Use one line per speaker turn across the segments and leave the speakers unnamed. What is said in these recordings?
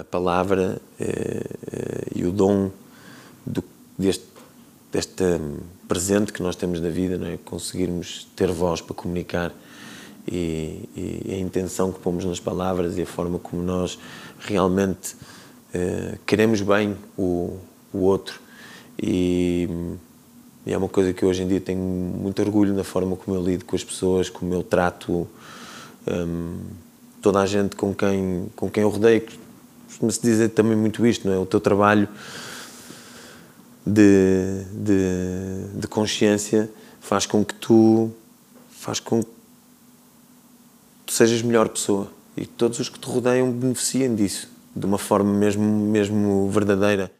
a palavra uh, e o dom do, deste, deste presente que nós temos na vida, não é? conseguirmos ter voz para comunicar e, e, a intenção que pomos nas palavras e a forma como nós realmente uh, queremos bem o, o outro. E, e, é uma coisa que hoje em dia tenho muito orgulho na forma como eu lido com as pessoas, como eu trato um, toda a gente com quem, com quem eu rodeio. Costuma-se dizer também muito isto, não é? O teu trabalho de, de, de consciência faz com que tu faz com que tu sejas melhor pessoa e todos os que te rodeiam beneficiem disso de uma forma mesmo mesmo verdadeira.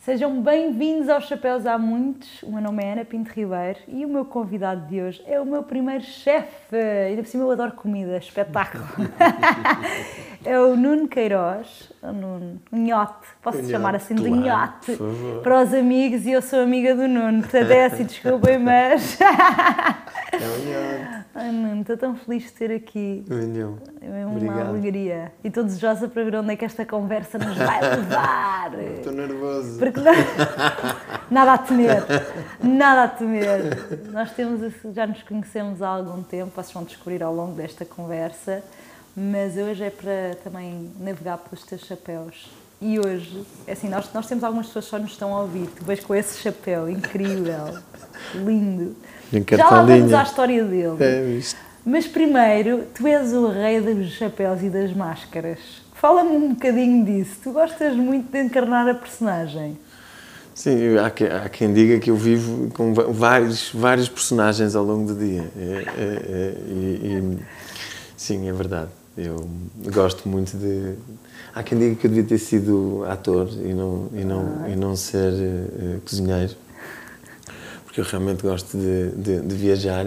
Sejam bem-vindos aos Chapéus Há Muitos. O meu nome é Ana Pinto Ribeiro e o meu convidado de hoje é o meu primeiro chefe. Ainda por cima eu adoro comida, espetáculo. é o Nuno Queiroz, o Nuno Nhote, posso Nhote, chamar assim de Nhote, para os amigos e eu sou amiga do Nuno. Portanto é assim, desculpem, mas.
é o Nhote.
Ai, Nuno, estou tão feliz de ter aqui.
Não.
É uma Obrigado. alegria. E estou desejosa para ver onde é que esta conversa nos vai levar.
Estou nervoso.
Porque não... nada a temer. Nada a temer. Nós temos, já nos conhecemos há algum tempo, vocês vão descobrir ao longo desta conversa, mas hoje é para também navegar pelos teus chapéus. E hoje, é assim, nós, nós temos algumas pessoas que só nos estão a ouvir, tu vais com esse chapéu incrível, lindo já lá vamos à história dele.
É isto.
Mas primeiro, tu és o rei dos chapéus e das máscaras. Fala-me um bocadinho disso. Tu gostas muito de encarnar a personagem.
Sim, há, que, há quem diga que eu vivo com vários, vários personagens ao longo do dia. É, é, é, e, e, sim, é verdade. Eu gosto muito de. Há quem diga que eu devia ter sido ator e não, e não, ah. e não ser uh, cozinheiro porque eu realmente gosto de, de, de, viajar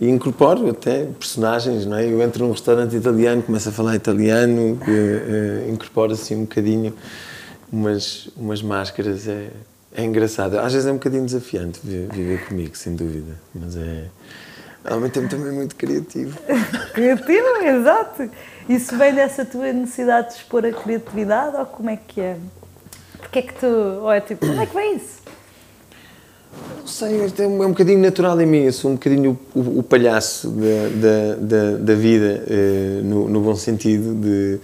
e incorporo até personagens, não é? Eu entro num restaurante italiano, começo a falar italiano, uh, incorporo assim um bocadinho umas, umas máscaras, é, é engraçado. Às vezes é um bocadinho desafiante viver comigo, sem dúvida, mas é ao mesmo tempo também muito criativo.
criativo, exato. Isso vem dessa tua necessidade de expor a criatividade ou como é que é? Porque é que tu, ou é tipo, como é que vem isso?
Não sei, é um, é um bocadinho natural em mim. Eu sou um bocadinho o, o palhaço da, da, da, da vida, eh, no, no, bom sentido. De,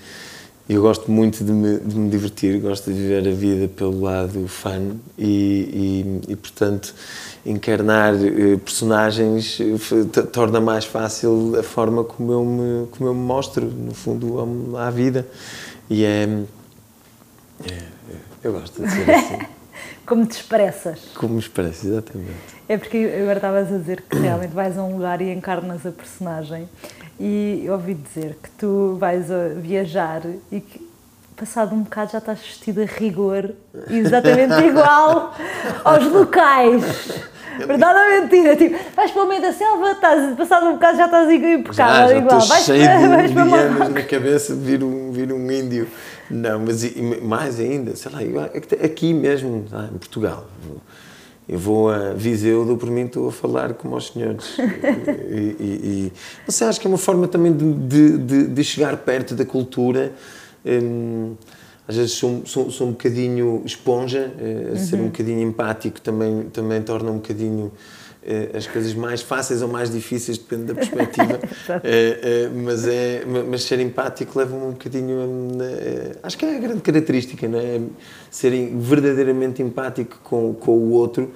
eu gosto muito de me, de me, divertir, gosto de viver a vida pelo lado fun e, e, e portanto, encarnar eh, personagens eh, torna mais fácil a forma como eu me, como eu me mostro, no fundo, à vida. E é. é eu gosto de ser assim.
Como te expressas.
Como me expresso, exatamente.
É porque agora estavas a dizer que realmente vais a um lugar e encarnas a personagem. E ouvi dizer que tu vais a viajar e que passado um bocado já estás vestido a rigor, exatamente igual aos locais. Verdade ou mentira? Tipo, vais para o meio da selva, estás, passado um bocado já estás impecável,
já, já
igual.
Vais cheio para, de vais para na cabeça, vir um, vir um índio. Não, mas mais ainda, sei lá, aqui mesmo, em Portugal. Eu vou a Viseu, dou por mim, estou a falar como aos senhores. e, e, e, não sei, acho que é uma forma também de, de, de chegar perto da cultura. Hum, às vezes sou, sou, sou, um bocadinho esponja, uhum. ser um bocadinho empático também, também torna um bocadinho eh, as coisas mais fáceis ou mais difíceis, depende da perspectiva, é, é, mas, é, mas ser empático leva-me um bocadinho. A, acho que é a grande característica, não é? Ser verdadeiramente empático com, com o outro,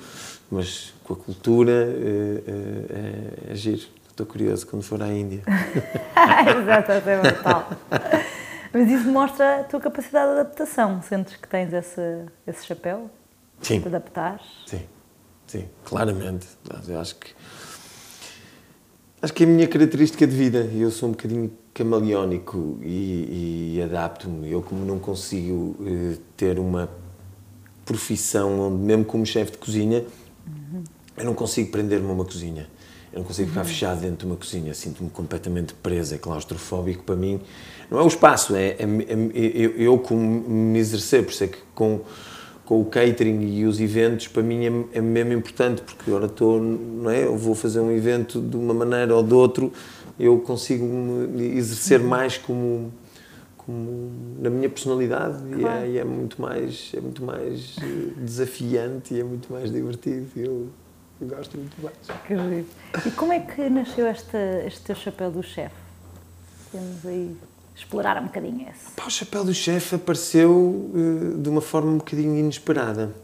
mas com a cultura é, é, é giro. Estou curioso quando for à Índia.
Exatamente, tal. Mas isso mostra a tua capacidade de adaptação. Sentes que tens esse, esse chapéu?
Sim.
De adaptar?
Sim. Sim, claramente. Eu acho que acho que é a minha característica de vida. Eu sou um bocadinho camaleónico e, e adapto-me. Eu como não consigo uh, ter uma profissão onde mesmo como chefe de cozinha uhum. eu não consigo prender-me a uma cozinha. Eu não consigo ficar uhum. fechado dentro de uma cozinha. Sinto-me completamente preso, é claustrofóbico para mim. Não é o espaço, é, é, é eu, como me exercer, por isso é que com com o catering e os eventos, para mim é, é mesmo importante, porque agora estou, não é? Eu vou fazer um evento de uma maneira ou de outro, eu consigo me exercer uhum. mais como, na minha personalidade claro. e, é, e, é, muito mais é muito mais eh, desafiante e é muito mais divertido. Eu, eu gosto muito mais.
Que E como é que nasceu esta, este teu chapéu do chefe? Temos aí explorar um bocadinho esse.
Pá, o chapéu do chefe apareceu uh, de uma forma um bocadinho inesperada.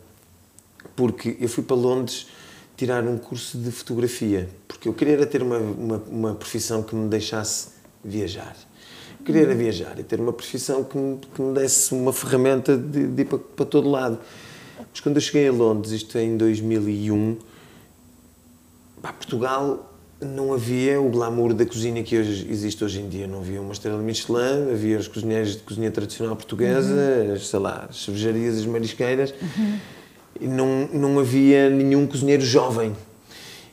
Porque eu fui para Londres tirar um curso de fotografia. Porque eu queria ter uma, uma, uma profissão que me deixasse viajar. Eu queria era viajar e ter uma profissão que me, que me desse uma ferramenta de, de ir para, para todo lado. Mas quando eu cheguei a Londres, isto é em 2001, pá, Portugal não havia o glamour da cozinha que hoje existe hoje em dia. Não havia uma estrela Michelin, havia os cozinheiros de cozinha tradicional portuguesa, uhum. as, sei lá, as cervejarias, as marisqueiras, uhum. e não, não havia nenhum cozinheiro jovem.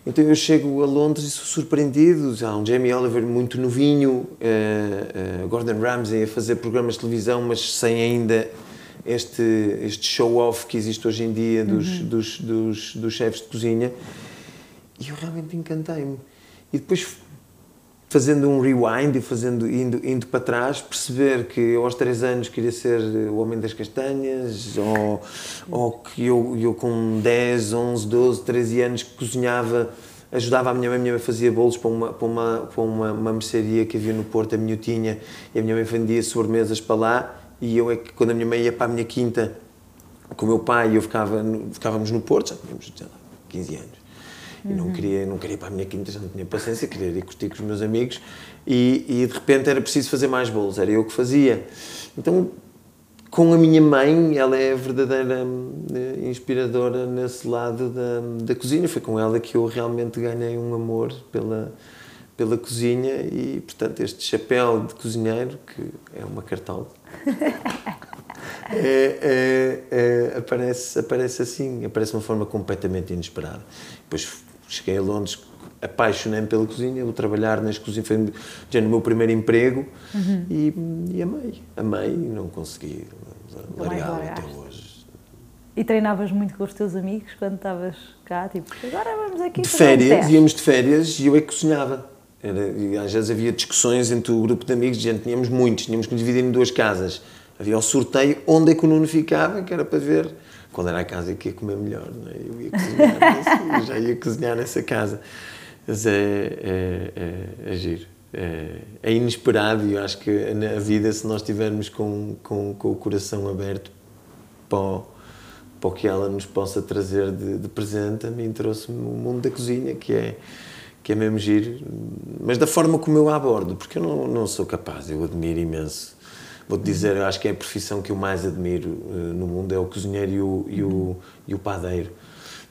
Então eu chego a Londres e sou surpreendido. Há um Jamie Oliver muito novinho, uh, uh, Gordon Ramsay a fazer programas de televisão, mas sem ainda este, este show-off que existe hoje em dia dos, uhum. dos, dos, dos chefes de cozinha. E eu realmente encantei-me. E depois, fazendo um rewind e fazendo, indo, indo para trás, perceber que eu aos 3 anos queria ser o Homem das Castanhas, ou, ou que eu, eu com 10, 11, 12, 13 anos cozinhava ajudava a minha mãe, a minha mãe fazia bolos para uma, para uma, para uma, uma mercearia que havia no Porto, a Minhotinha, e a minha mãe vendia sobremesas para lá, e eu é que, quando a minha mãe ia para a minha quinta com o meu pai, eu ficava, ficávamos no Porto, já tínhamos, sei lá, 15 anos, Uhum. não queria, não queria ir para a minha quinta, já não tinha paciência, queria ir curtir com os meus amigos e, e de repente era preciso fazer mais bolos, era eu que fazia. Então, com a minha mãe, ela é verdadeira eh, inspiradora nesse lado da, da cozinha. Foi com ela que eu realmente ganhei um amor pela, pela cozinha e, portanto, este chapéu de cozinheiro, que é uma cartola, é, é, é, aparece, aparece assim, aparece de uma forma completamente inesperada. Depois cheguei a Londres, apaixonei-me pela cozinha, vou trabalhar nas cozinhas, foi já no meu primeiro emprego uhum. e, e, amei, amei e não consegui largar até hoje.
E treinavas muito com os teus amigos quando estavas cá? Tipo, agora vamos aqui
De férias, um íamos de férias e eu é que cozinhava. Era, e às vezes havia discussões entre o grupo de amigos, gente, tínhamos muitos, tínhamos que dividir em duas casas. Havia o sorteio onde é que o Nuno ficava, que era para ver qual era a casa que ia comer melhor. É? Eu ia cozinhar, já ia cozinhar nessa casa. Mas é, é, é, é giro. É, é, inesperado e eu acho que na vida, se nós estivermos com, com, com o coração aberto para o, para o que ela nos possa trazer de, de presente, a mim trouxe-me o mundo da cozinha, que é, que é mesmo giro, mas da forma como eu a abordo, porque eu não, não sou capaz, eu admiro imenso Vou-te dizer, eu acho que é a profissão que eu mais admiro uh, no mundo, é o cozinheiro e o, e o, e o padeiro.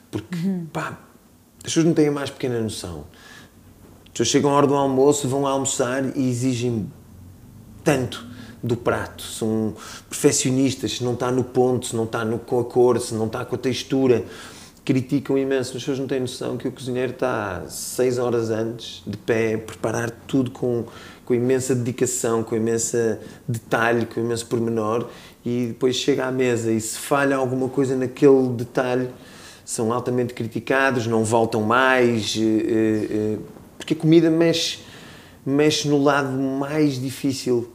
Porque, uhum. pá, as pessoas não têm a mais pequena noção. As pessoas chegam à hora do almoço, vão almoçar e exigem tanto do prato. São perfeccionistas, se não está no ponto, se não está no, com a cor, se não está com a textura. Criticam imenso. As pessoas não têm noção que o cozinheiro está seis horas antes, de pé, a preparar tudo com com imensa dedicação, com imensa detalhe, com imenso pormenor e depois chega à mesa e se falha alguma coisa naquele detalhe são altamente criticados, não voltam mais, eh, eh, porque a comida mexe, mexe no lado mais difícil.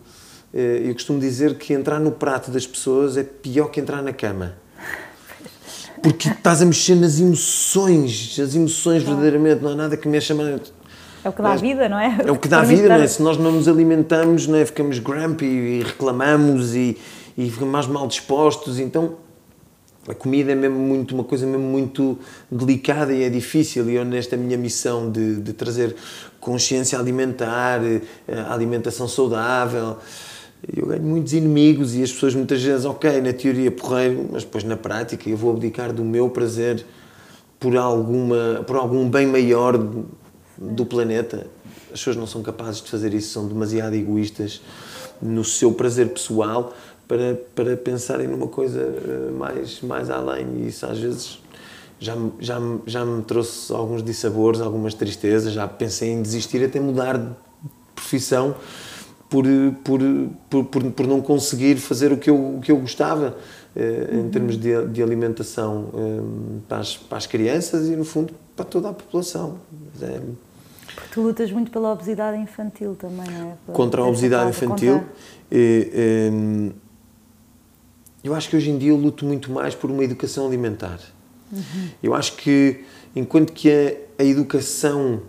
Eh, eu costumo dizer que entrar no prato das pessoas é pior que entrar na cama. Porque estás a mexer nas emoções, as emoções verdadeiramente, não há nada que mexa
é o que dá vida, não é?
É o que dá vida, não é? Se nós não nos alimentamos, não é? ficamos grumpy e reclamamos e, e ficamos mais mal dispostos. Então, a comida é mesmo muito, uma coisa mesmo muito delicada e é difícil. E eu, nesta minha missão de, de trazer consciência alimentar, eh, alimentação saudável, eu ganho muitos inimigos e as pessoas muitas vezes, ok, na teoria porreiro, mas depois na prática eu vou abdicar do meu prazer por, alguma, por algum bem maior do planeta. As pessoas não são capazes de fazer isso, são demasiado egoístas no seu prazer pessoal para, para pensarem numa coisa eh, mais, mais além. E isso às vezes já, já, já me trouxe alguns dissabores, algumas tristezas. Já pensei em desistir, até mudar de profissão por, por, por, por, por não conseguir fazer o que eu, o que eu gostava. em termos de, de alimentação para as, para as crianças e, no fundo, para toda a população. É,
porque tu lutas muito pela obesidade infantil também, não é?
Contra a obesidade infantil. E, um, eu acho que hoje em dia eu luto muito mais por uma educação alimentar. Uhum. Eu acho que, enquanto que a, a, educação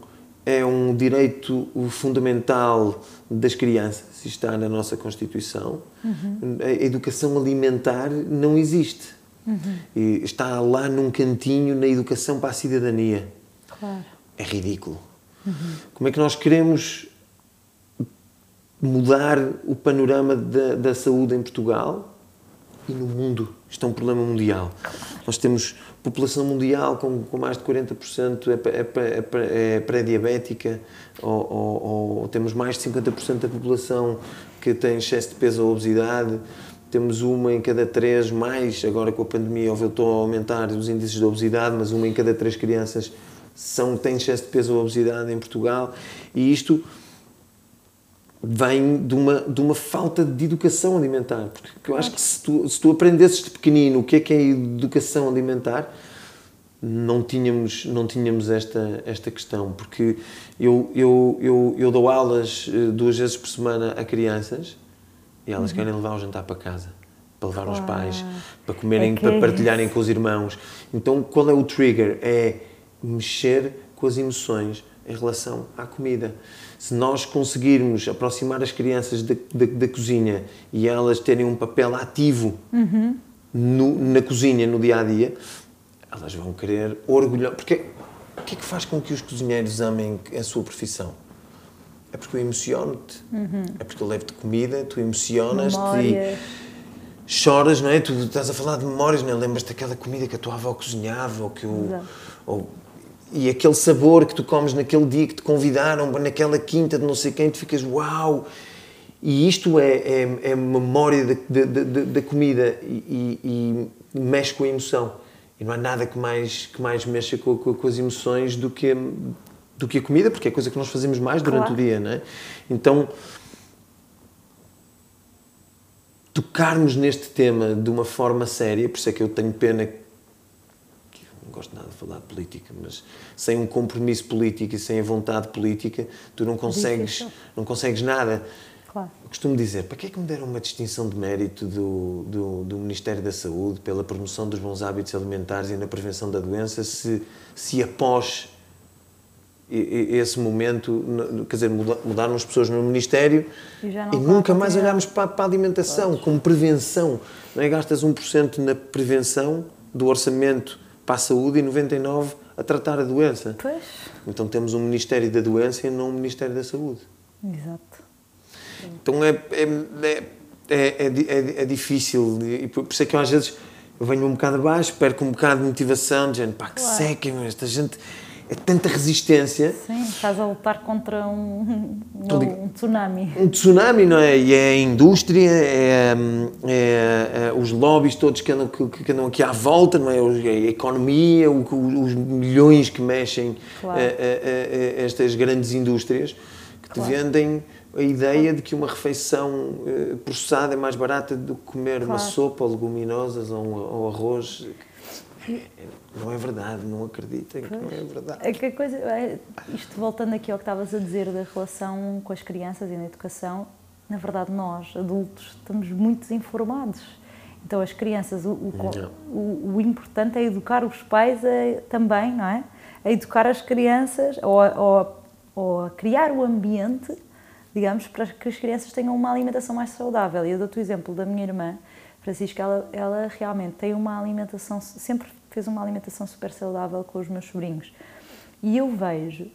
é um direito fundamental das crianças, está na nossa Constituição, uhum. a educação alimentar não existe. Uhum. está lá num cantinho na educação para a cidadania. Claro. É ridículo. Uhum. Como é que nós queremos mudar o panorama da, da saúde em Portugal e no mundo. Isto é um problema mundial. Nós temos população mundial com, com mais de 40% é, é, é, é pré-diabética, ou, ou, ou, temos mais de 50% da população que tem excesso de peso ou obesidade, temos uma em cada três, mais agora com a pandemia, voltou a aumentar os índices de obesidade, mas uma em cada três crianças são, têm excesso de peso ou obesidade em Portugal, e isto vem de uma, de uma falta de educação alimentar. Porque eu acho que se tu, se tu aprendesses de pequenino o que é que é educação alimentar, não tínhamos, não tínhamos esta, esta questão. Porque eu, eu, eu, eu dou aulas eh, duas vezes por semana a crianças e elas uhum. querem levar o jantar para casa. Para levar aos pais, para comerem, é para é partilharem com os irmãos. Então, qual é o trigger? É mexer com as emoções em relação à comida se nós conseguirmos aproximar as crianças da, da, da cozinha e elas terem um papel ativo uhum. no, na cozinha, no dia a dia, elas vão querer orgulhar. Porque o que é que faz com que os cozinheiros amem a sua profissão? É porque eu emociono-te, uhum. é porque eu levo-te comida, tu emocionas-te e choras, não é? Tu estás a falar de memórias, não é? Lembras-te daquela comida que a tua avó cozinhava ou que eu. Ou, e aquele sabor que tu comes naquele dia que te convidaram, naquela quinta de não sei quem, tu ficas uau! E isto é, é, é memória da, da, da, da comida e, e, e, mexe com a emoção. E não há nada que mais, que mais mexa com, com, com, as emoções do que, do que a comida, porque é coisa que nós fazemos mais durante claro. o dia, não é? Então, tocarmos neste tema de uma forma séria, por isso é que eu tenho pena gosto nada de falar de política, mas sem um compromisso político e sem a vontade política, tu não consegues, não consegues nada. Claro. Eu costumo dizer, para que é que me deram uma distinção de mérito do, do, do, Ministério da Saúde pela promoção dos bons hábitos alimentares e na prevenção da doença se, se após esse momento, quer dizer, mudaram as pessoas no Ministério e, e nunca mais olhámos para, para a alimentação pois. como prevenção. Não é? Gastas 1% na prevenção do orçamento para a saúde e 99 a tratar a doença.
Pois.
Então temos um Ministério da Doença e não um Ministério da Saúde.
Exato.
Então é, é, é, é, é difícil, e por isso é que eu às vezes eu venho um bocado abaixo, perco um bocado de motivação, de gente, pá, que claro. seca, esta gente é tanta resistência.
Sim, estás a lutar contra um, um, um, tsunami.
Um tsunami, não é? E é a indústria, é, é, é os lobbies todos que andam, que, que, andam aqui à volta, não é? A economia, o, os milhões que mexem claro. a, a, a, estas grandes indústrias que claro. te vendem a ideia de que uma refeição eh, processada é mais barata do que comer claro. uma sopa leguminosas ou, um, ou arroz. Não é verdade, não acredita que não é verdade. É
que coisa, é, isto voltando aqui ao que estavas a dizer da relação com as crianças e na educação, na verdade nós, adultos, estamos muito desinformados. Então as crianças, o, o, o, o importante é educar os pais a, também, não é? A educar as crianças ou ou, ou a criar o ambiente, digamos, para que as crianças tenham uma alimentação mais saudável. E eu dou-te o exemplo da minha irmã, Francisca, ela, ela realmente tem uma alimentação, sempre fez uma alimentação super saudável com os meus sobrinhos. E eu vejo,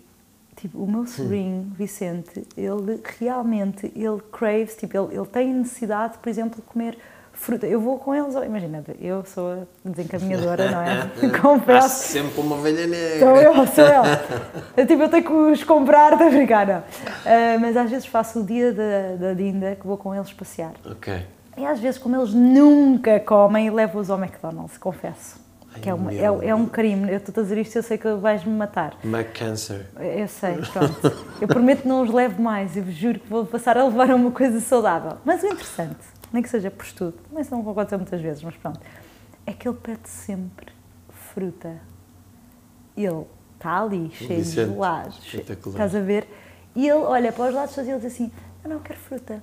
tipo, o meu sobrinho. Vicente, ele realmente, ele craves, tipo, ele, ele tem necessidade, por exemplo, de comer fruta. Eu vou com eles, imagina, eu sou a desencaminhadora, não é?
Comprar. sempre uma ovelha negra.
Sou eu, sou eu. eu. Tipo, eu tenho que os comprar, de brincar, não. Uh, mas às vezes faço o dia da, da Dinda que vou com eles passear.
Ok.
E às vezes, como eles nunca comem, levo-os ao McDonald's, confesso. Ai, que é, uma, é, é, um crime. Eu estou a dizer isto, eu sei que vais-me matar.
McCancer.
Eu sei, pronto. eu prometo que não os levo mais. Eu juro que vou passar a levar uma coisa saudável. Mas o interessante nem que seja por estudo, também se não aconteceu muitas vezes, mas pronto, é que ele pede sempre fruta. Ele está ali, cheio de gelados, estás a ver? E ele olha para os lados e ele diz assim, eu não quero fruta.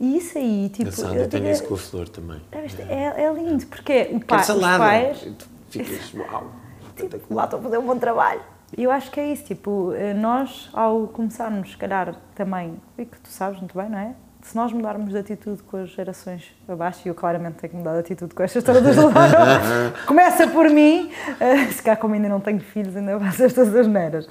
E isso aí, tipo...
Eu, tenho isso com a flor também.
É, é, é lindo, porque o pai, os pais...
Ficas, uau,
tipo, lá estou a fazer um bom trabalho. E eu acho que é isso, tipo, eh, nós ao começarmos, se calhar, também, e que tu sabes muito bem, não é? Se nós mudarmos de atitude com as gerações abaixo, e eu claramente tenho que mudar de atitude com estas todas começa por mim, uh, se calhar como ainda não tenho filhos, ainda faço estas asneiras,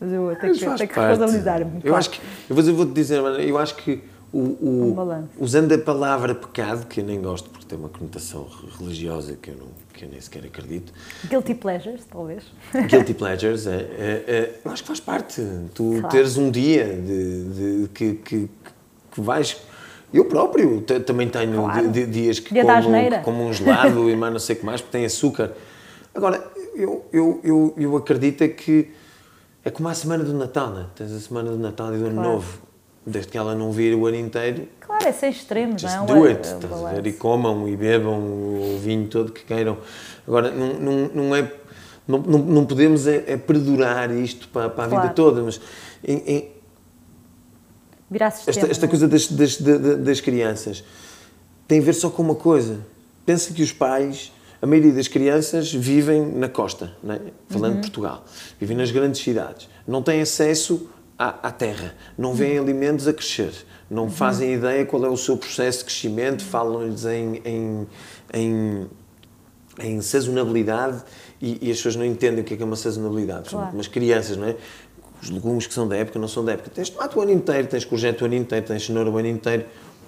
mas eu tenho que, tenho que responsabilizar-me.
Eu acho que, eu vou-te dizer, eu acho que o, o um usando a palavra pecado, que eu nem gosto porque tem uma conotação religiosa que eu, não, que eu nem sequer acredito.
Guilty pleasures, talvez.
Guilty pleasures, é, é, é, acho que faz parte. Tu claro. teres um dia de, de que, que, que vais. Eu próprio também tenho claro. dias que dia como, que como um gelado e mais não sei o que mais, porque tem açúcar. Agora, eu, eu, eu, eu acredito é que é como a semana do Natal, né? tens a semana do Natal e do Ano claro. Novo desde que ela não vir o ano inteiro.
Claro, é sem extremos, não é?
do it, é estás a ver? E comam e bebam o vinho todo que queiram. Agora, não, não, não é. Não, não, podemos é, é, perdurar isto para, para a claro. vida toda, mas. Em, em,
sistema,
esta, esta coisa das, das, das, crianças tem a ver só com uma coisa. Pensa que os pais a maioria das crianças vivem na costa, é? falando uhum. de Portugal, vivem nas grandes cidades, não têm acesso à, à terra, não veem alimentos a crescer, não fazem ideia qual é o seu processo de crescimento, falam-lhes em, em, em, em sazonabilidade e, e, as pessoas não entendem o que é, que é uma sazonabilidade. Claro. Mas crianças, não é? Os legumes que são da época não são da época. Tens tomate o ano inteiro, tens courgette o ano inteiro, tens cenoura o ano inteiro.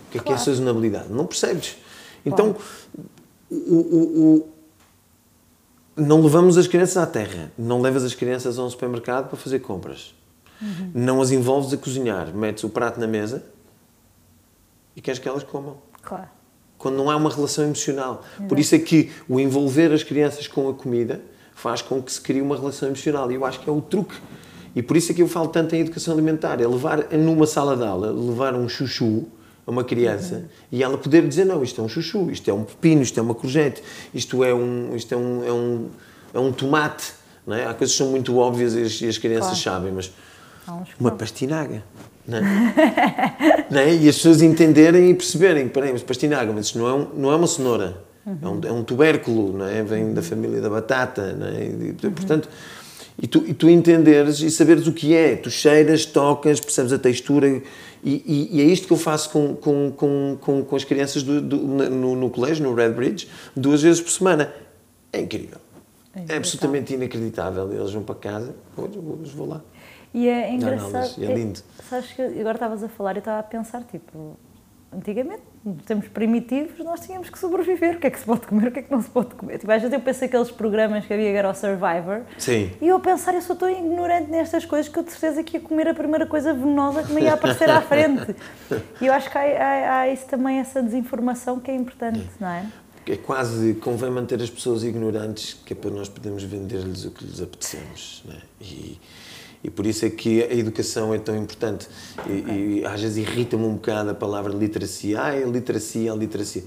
O que é claro. que é sazonabilidade? Não percebes. Então, o, o, o não levamos as crianças à terra, não levas as crianças a um supermercado para fazer compras. Uhum. Não as envolves a cozinhar, metes o prato na mesa e queres que elas comam.
Claro.
Quando não há uma relação emocional. Exato. Por isso é que o envolver as crianças com a comida faz com que se crie uma relação emocional. E eu acho que é o truque. E por isso é que eu falo tanto em educação alimentar. É levar numa sala de aula, levar um chuchu a uma criança uhum. e ela poder dizer não, isto é um chuchu, isto é um pepino, isto é uma courgette, isto é um, isto é um, é um, é um tomate. Não é? Há coisas que são muito óbvias e as, e as crianças claro. sabem, mas uma pastinaga. Não é? não é? E as pessoas entenderem e perceberem, peraí, mas pastinaga, mas isto não é, um, não é uma cenoura, uhum. é, um, é, um, tubérculo, não é? vem da família da batata, não é? E, uhum. portanto, e tu, e tu entenderes e saberes o que é, tu cheiras, tocas, percebes a textura, e, e, e é isto que eu faço com, com, com, com, com as crianças do, do, no, no colégio, no Red Bridge, duas vezes por semana. É incrível. É, é absolutamente inacreditável. Eles vão para casa, hoje vou lá.
E é engraçado.
Não, não, é lindo.
É, sabes que agora estavas a falar e estava a pensar, tipo, antigamente, em termos primitivos, nós tínhamos que sobreviver. O que é que se pode comer, o que é que não se pode comer. Tipo, às vezes eu penso aqueles programas que havia que era o Survivor.
Sim.
E eu a pensar, eu sou tão ignorante nestas coisas que eu de certeza que ia comer a primeira coisa venenosa que me ia aparecer à frente. E eu acho que há, há, há isso também, essa desinformação que é importante, não é?
É quase, convém manter as pessoas ignorantes, que é para nós podermos vender-lhes o que lhes apetecemos. Não é? E, e por isso é que a educação é tão importante. E, e às vezes irrita-me um bocado a palavra literacia. Ah, é literacia, a literacia.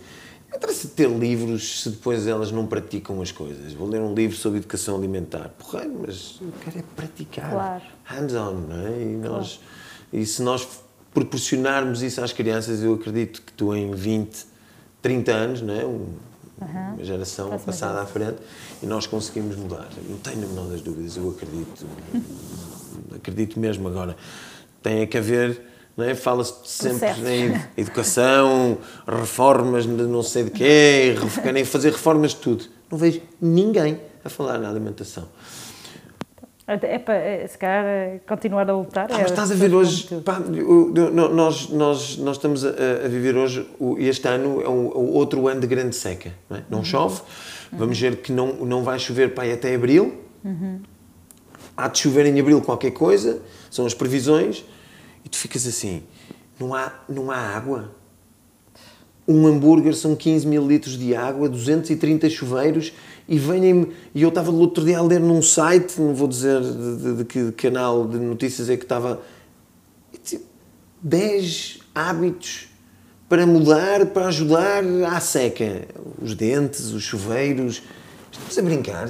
Interessa ter livros se depois elas não praticam as coisas. Vou ler um livro sobre educação alimentar. Porra, mas eu quero é praticar.
Claro.
Hands-on, não é? E, nós, claro. e se nós proporcionarmos isso às crianças, eu acredito que tu em 20, 30 anos, não é? Um, uhum. uma geração passada à frente, e nós conseguimos mudar. Não tenho a menor das dúvidas, eu acredito acredito mesmo agora. Tem que haver, não é? fala-se sempre em educação, reformas de não sei de quê, querem fazer reformas de tudo. Não vejo ninguém a falar na alimentação.
É para, é, se calhar, é continuar a lutar.
Ah, mas estás a ver hoje, pá, nós, nós, nós estamos a, a, viver hoje, este ano é o, o outro ano de grande seca. Não, é? não uhum. chove, vamos ver que não, não vai chover aí até abril. Uhum há de chover em abril qualquer coisa, são as previsões, e tu ficas assim, não há, não há água. Um hambúrguer são 15 mil litros de água, 230 chuveiros, e vêm E eu estava no outro dia a ler num site, não vou dizer de, de, de que canal de notícias é que estava. 10 hábitos para mudar, para ajudar à seca. Os dentes, os chuveiros. Estamos a brincar.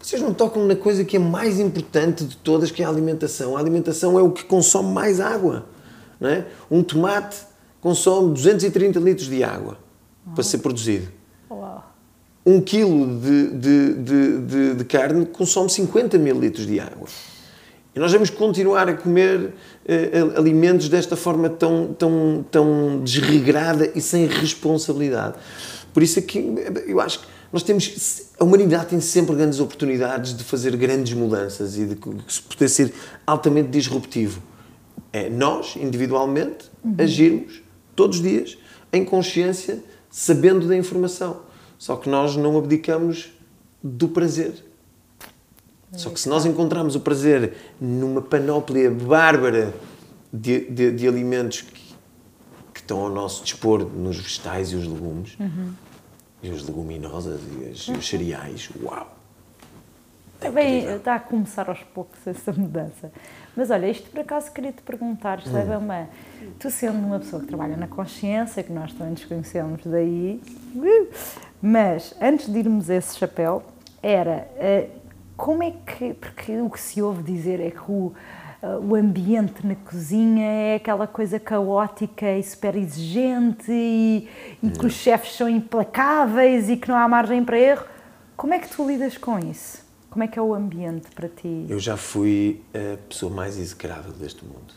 Vocês não tocam na coisa que é mais importante de todas, que é a alimentação. A alimentação é o que consome mais água. Não é? Um tomate consome 230 litros de água para ser produzido. Um quilo de, de, de, de, de carne consome 50 mil litros de água. E nós vamos continuar a comer eh, alimentos desta forma tão, tão, tão desregrada e sem responsabilidade. Por isso é que eu acho que nós temos. A humanidade tem sempre grandes oportunidades de fazer grandes mudanças e de poder ser altamente disruptivo. É nós, individualmente, uhum. agirmos todos os dias em consciência, sabendo da informação. Só que nós não abdicamos do prazer. Só que se nós encontrarmos o prazer numa panóplia bárbara de, de, de alimentos que, que, estão ao nosso dispor nos vegetais e os legumes, uhum. e os leguminosas e, as, os cereais, uau!
É Bem, está a começar aos poucos essa mudança. Mas olha, isto por acaso queria te perguntar, isto hum. Tu sendo uma pessoa que trabalha na consciência, que nós também nos conhecemos daí, mas antes de irmos a esse chapéu, era uh, como é que. Porque o que se ouve dizer é que o, uh, o ambiente na cozinha é aquela coisa caótica e super exigente e, e que os chefes são implacáveis e que não há margem para erro. Como é que tu lidas com isso? Como é que é o ambiente para ti?
Eu já fui a pessoa mais execrável deste mundo.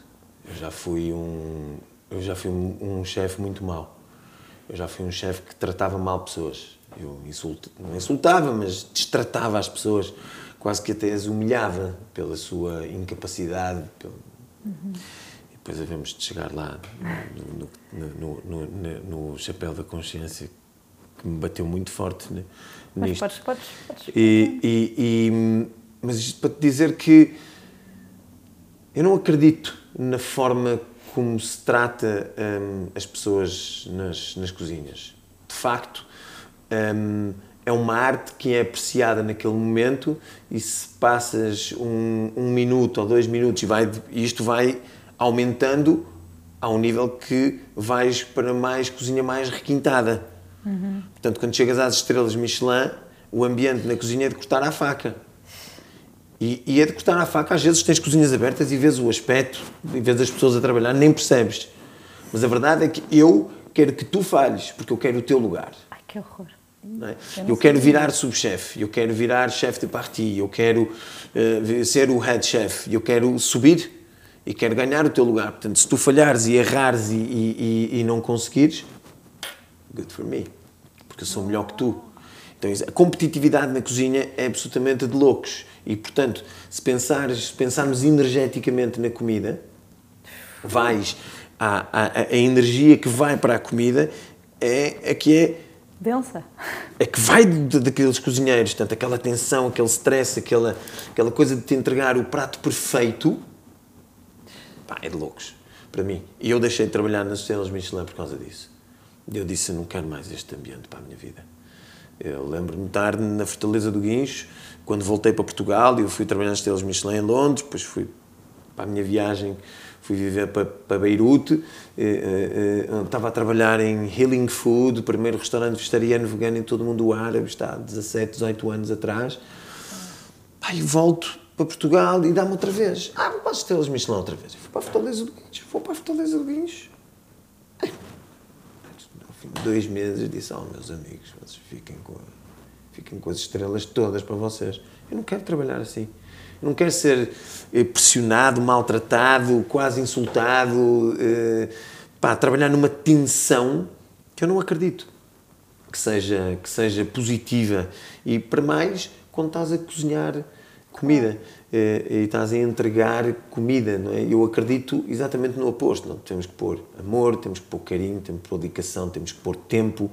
Eu já fui um, eu já fui um, um chefe muito mau. Eu já fui um chefe que tratava mal pessoas. Eu insult, não insultava, mas destratava as pessoas quase que até as humilhava pela sua incapacidade. Pelo... Uhum. E depois havemos de chegar lá no, no, no, no, chapéu da consciência que me bateu muito forte né,
nisto. Mas podes, podes, podes.
E, e, e, mas isto para te dizer que eu não acredito na forma como se trata hum, as pessoas nas, nas cozinhas. De facto, hum, é uma arte que é apreciada naquele momento e se passas um, um minuto ou dois minutos e vai, isto vai aumentando a um nível que vais para mais cozinha mais requintada. Uhum. Portanto, quando chegas às estrelas Michelin, o ambiente na cozinha é de cortar à faca. E, e é de cortar à faca, às vezes tens cozinhas abertas e vês o aspecto, e vês as pessoas a trabalhar, nem percebes. Mas a verdade é que eu quero que tu falhes, porque eu quero o teu lugar.
Ai, que horror.
É? Eu, eu quero virar subchefe, eu quero virar chefe de parti, eu quero uh, ser o head chef, eu quero subir e quero ganhar o teu lugar. Portanto, se tu falhares e errares e, e, e, e não conseguires, good for me, porque eu sou melhor que tu. Então, a competitividade na cozinha é absolutamente de loucos. E, portanto, se, pensares, se pensarmos energeticamente na comida, vais. A, a, a energia que vai para a comida é a que é
densa.
É que vai daqueles cozinheiros, tanto aquela tensão, aquele stress, aquela, aquela coisa de te entregar o prato perfeito, pá, é de loucos, para mim. E eu deixei de trabalhar nas estrelas Michelin por causa disso. Eu disse, eu não quero mais este ambiente para a minha vida. Eu lembro-me de estar na Fortaleza do Guincho, quando voltei para Portugal, eu fui trabalhar nas estrelas Michelin em Londres, depois fui para a minha viagem fui viver para, para Beirute, eh, eh, eh, estava a trabalhar em Healing Food, o primeiro restaurante vegetariano vegano em todo o mundo árabe, está há 17, 18 anos atrás. Pai, volto para Portugal e dá-me outra vez. Ah, vou para as estrelas Michelin outra vez. Eu fui para a Fortaleza do Guincho, vou para a Fortaleza do Guincho. Dois meses disse, oh meus amigos, vocês fiquem com, fiquem com as estrelas todas para vocês. Eu não quero trabalhar assim não quero ser eh, pressionado, maltratado, quase insultado, eh, pá, trabalhar numa tensão que eu não acredito que seja, que seja positiva. E para mais, quando estás a cozinhar comida eh, e estás a entregar comida, não é? Eu acredito exatamente no oposto. Não? Temos que pôr amor, temos que pôr carinho, temos que pôr dedicação, temos que pôr tempo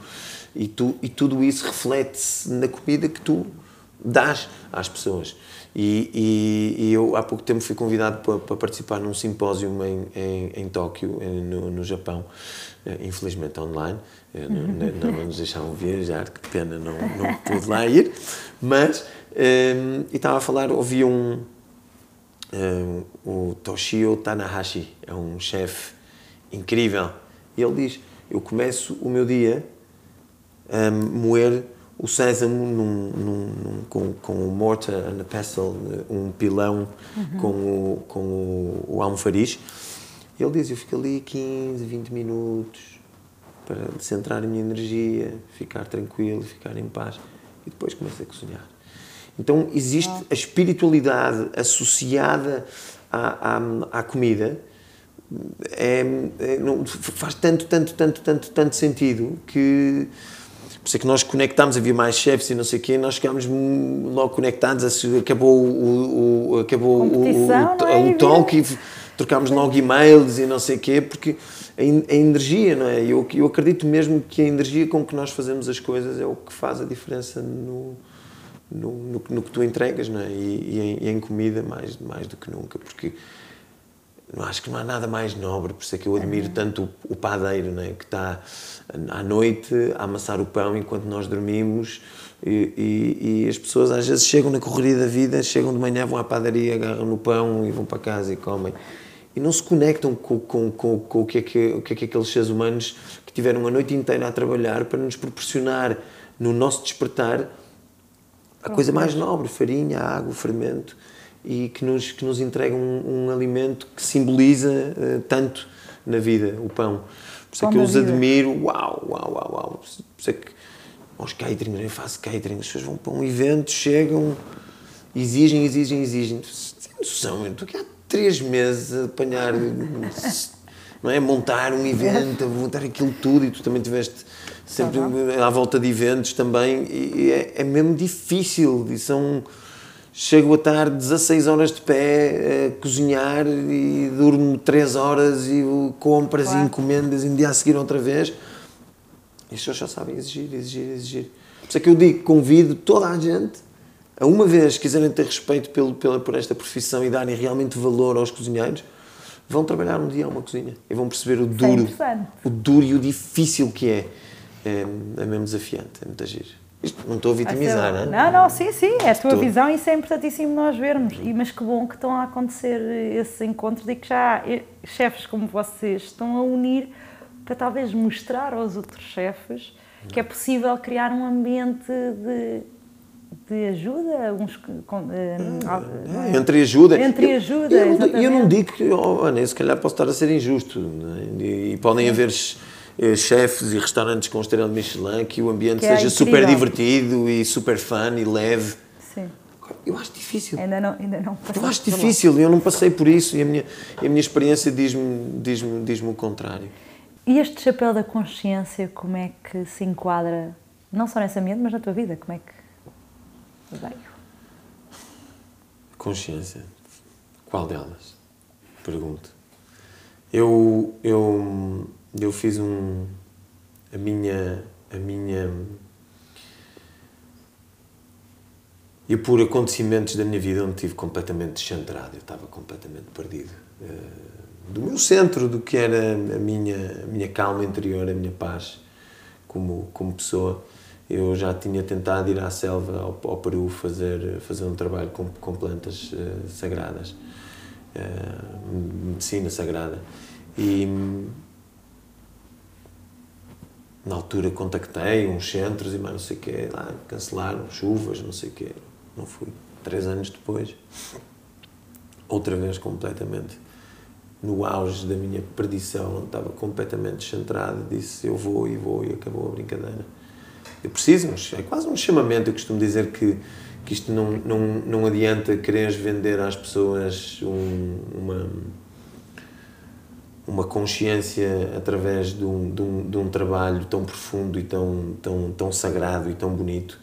e, tu, e tudo isso reflete-se na comida que tu dás às pessoas. E, e, e, eu há pouco tempo fui convidado para, para participar num simpósio em, em, em Tóquio, no, no, Japão, eh, infelizmente online, eh, não, não, nos deixavam viajar, que pena, não, não pude lá ir, mas, um, e estava a falar, ouvi um, um, o Toshio Tanahashi, é um chefe incrível, e ele diz, eu começo o meu dia a moer o sésamo num, num, num, com, com o mortar and a pestle, um pilão uhum. com, o, com o, o almofariz. Ele diz, eu fico ali 15, 20 minutos para centrar a minha energia, ficar tranquilo, ficar em paz e depois começo a cozinhar. Então existe a espiritualidade associada à, à, à comida é, é, não, faz tanto, tanto, tanto, tanto, tanto sentido que por isso é que nós conectámos, havia mais chefes e não sei o quê, nós ficámos logo conectados, acabou o, o acabou o, o, é? o talk e trocámos logo e-mails e não sei o quê, porque a, a, energia, não é? Eu, eu acredito mesmo que a energia com que nós fazemos as coisas é o que faz a diferença no, no, no, no que tu entregas, não é? E, e, em, e, em, comida mais, mais do que nunca, porque não acho que não há nada mais nobre, por isso é que eu admiro tanto o, o padeiro, não é? Que está à noite a amassar o pão enquanto nós dormimos e, e, e, as pessoas às vezes chegam na correria da vida, chegam de manhã, vão à padaria, agarram no pão e vão para casa e comem. E não se conectam com, com, com, com o, que é que, o que é que aqueles seres humanos que tiveram a noite inteira a trabalhar para nos proporcionar no nosso despertar a coisa mais nobre, farinha, água, fermento, e que nos, que nos entrega um, um alimento que simboliza uh, tanto na vida, o pão. Por isso é que eu os vida. admiro, uau, uau, uau, uau. Por isso é que aos catering, eu faço catering, as pessoas vão para um evento, chegam, exigem, exigem, exigem. Sem noção, eu estou aqui há três meses a apanhar, não é? Montar um evento, montar aquilo tudo e tu também tiveste sempre uhum. à volta de eventos também e é, é mesmo difícil e são chego a estar 16 horas de pé a cozinhar e durmo 3 horas e compras claro. e encomendas e um dia a seguir outra vez. E as pessoas já sabem exigir, exigir, exigir. Por isso é que eu digo, convido toda a gente uma vez quiserem ter respeito pelo, pela, por esta profissão e darem realmente valor aos cozinheiros, vão trabalhar um dia a uma cozinha e vão perceber o duro, o duro e o difícil que é. É, é mesmo desafiante, é muito agir. Isto não estou a vitimizar, não é?
Não, não, sim, sim, é a tua estou. visão e isso é importantíssimo nós vermos. E, mas que bom que estão a acontecer esses encontros e que já chefes como vocês estão a unir para talvez mostrar aos outros chefes que é possível criar um ambiente de, de ajuda, uns, com,
é? entre ajuda.
Entre ajuda,
eu, eu, não, eu não digo que, oh, Ana, se calhar posso estar a ser injusto, é? e, e, podem Sim. haver eh, chefes e restaurantes com estrela de Michelin que o ambiente que é seja é super divertido e super fun e leve.
Sim.
Eu acho difícil.
Ainda não, ainda não
Eu acho difícil, eu não passei por isso e a minha, a minha experiência diz-me diz -me, diz -me o contrário.
E este chapéu da consciência, como é que se enquadra, não só nesse ambiente, mas na tua vida? Como é que veio?
Consciência. Qual delas? Pergunto. Eu, eu eu fiz um a minha a minha eu por acontecimentos da minha vida onde estive completamente descentrado, eu estava completamente perdido eh, do meu centro, do que era a minha a minha calma interior, a minha paz como como pessoa. Eu já tinha tentado ir à selva ao, ao Peru fazer fazer um trabalho com, com plantas uh, sagradas, uh, medicina sagrada e na altura contactei uns centros e mais não sei o quê, lá, cancelaram, chuvas, não sei o quê. Não fui. Três anos depois, outra vez completamente no auge da minha perdição, estava completamente descentrado, disse eu vou e vou e acabou a brincadeira. Eu preciso, é quase um chamamento, eu costumo dizer que, que isto não, não, não adianta quereres vender às pessoas um, uma uma consciência através de um, de um, de um trabalho tão profundo e tão, tão, tão sagrado e tão bonito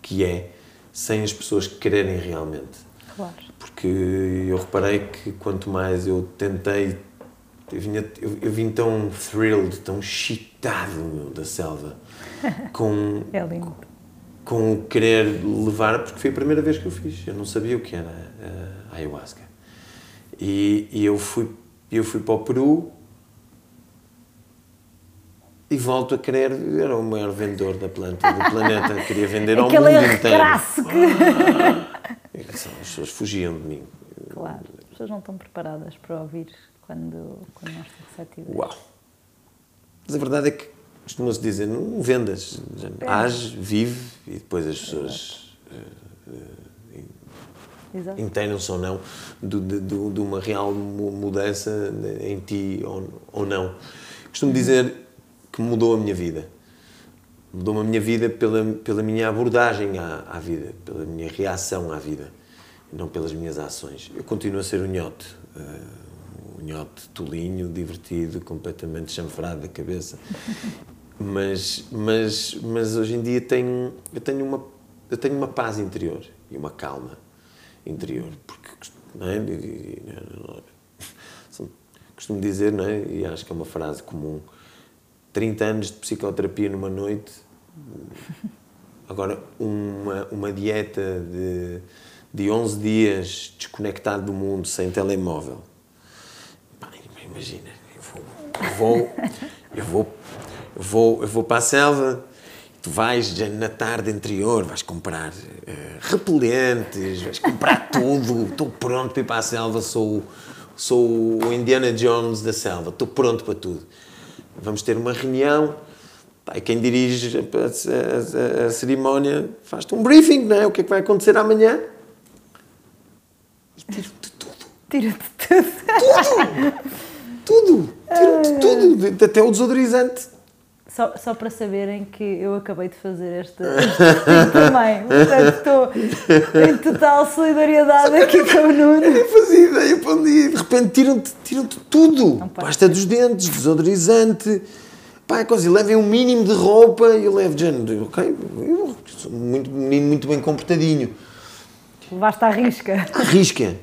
que é, sem as pessoas quererem realmente.
Claro.
Porque eu reparei que quanto mais eu tentei, eu, vinha, eu, eu vim tão thrilled, tão excitado meu, da selva, com,
é lindo.
com, o querer levar, porque foi a primeira vez que eu fiz, eu não sabia o que era a ayahuasca. E, e eu fui eu fui para o Peru e volto a querer. Era o maior vendedor da planta do planeta, queria vender ao mundo inteiro.
Que...
Ah, as pessoas fugiam de mim.
Claro, as pessoas não estão preparadas para ouvir quando, quando nós estamos receptivos.
Uau! Mas a verdade é que costuma-se dizer, não vendas,
É.
age, vive e depois as pessoas
Exato.
inteiram-se ou não de, de- de- de uma real mu- mudança em ti ou, ou não. Costumo dizer que mudou a minha vida. Mudou a minha vida pela, pela minha abordagem à, à vida, pela minha reação à vida, não pelas minhas ações. Eu continuo a ser um nhote. eh, um nhote tolinho, divertido, completamente chanfrado da cabeça. Mas, mas, mas hoje em dia tenho, eu, tenho uma, eu tenho uma paz interior e uma calma interior. Porque, não é? Costumo dizer, não é? e acho que é uma frase comum, 30 anos de psicoterapia numa noite, agora uma, uma dieta de, de 11 dias desconectado do mundo, sem telemóvel. Imagina, eu vou, eu vou, eu vou, eu vou, eu vou para a selva, tu vais já na tarde anterior, vais comprar eh, repelentes, vais comprar tudo, estou pronto para ir para a selva, sou, sou o Indiana Jones da selva, estou pronto para tudo. Vamos ter uma reunião, e quem dirige a, a- a- a cerimónia faz-te um briefing, não é? O que é que vai acontecer amanhã? E tiro-te tudo.
Tira-te tudo.
Tudo! Tiro-te tudo! de- Até o desodorizante.
Só, só para saberem que eu acabei de fazer este este também. Portanto, estou em total solidariedade aqui com o Nuno.
Nem fazia ideia para onde ir. De repente tiram-te tiram tudo.
Não
Pasta dos dentes, desodorizante. Pá, é coisa, e levem um mínimo de roupa e eu levo género. Ok, eu sou muito, menino muito bem comportadinho.
Levaste à risca.
Arrisca.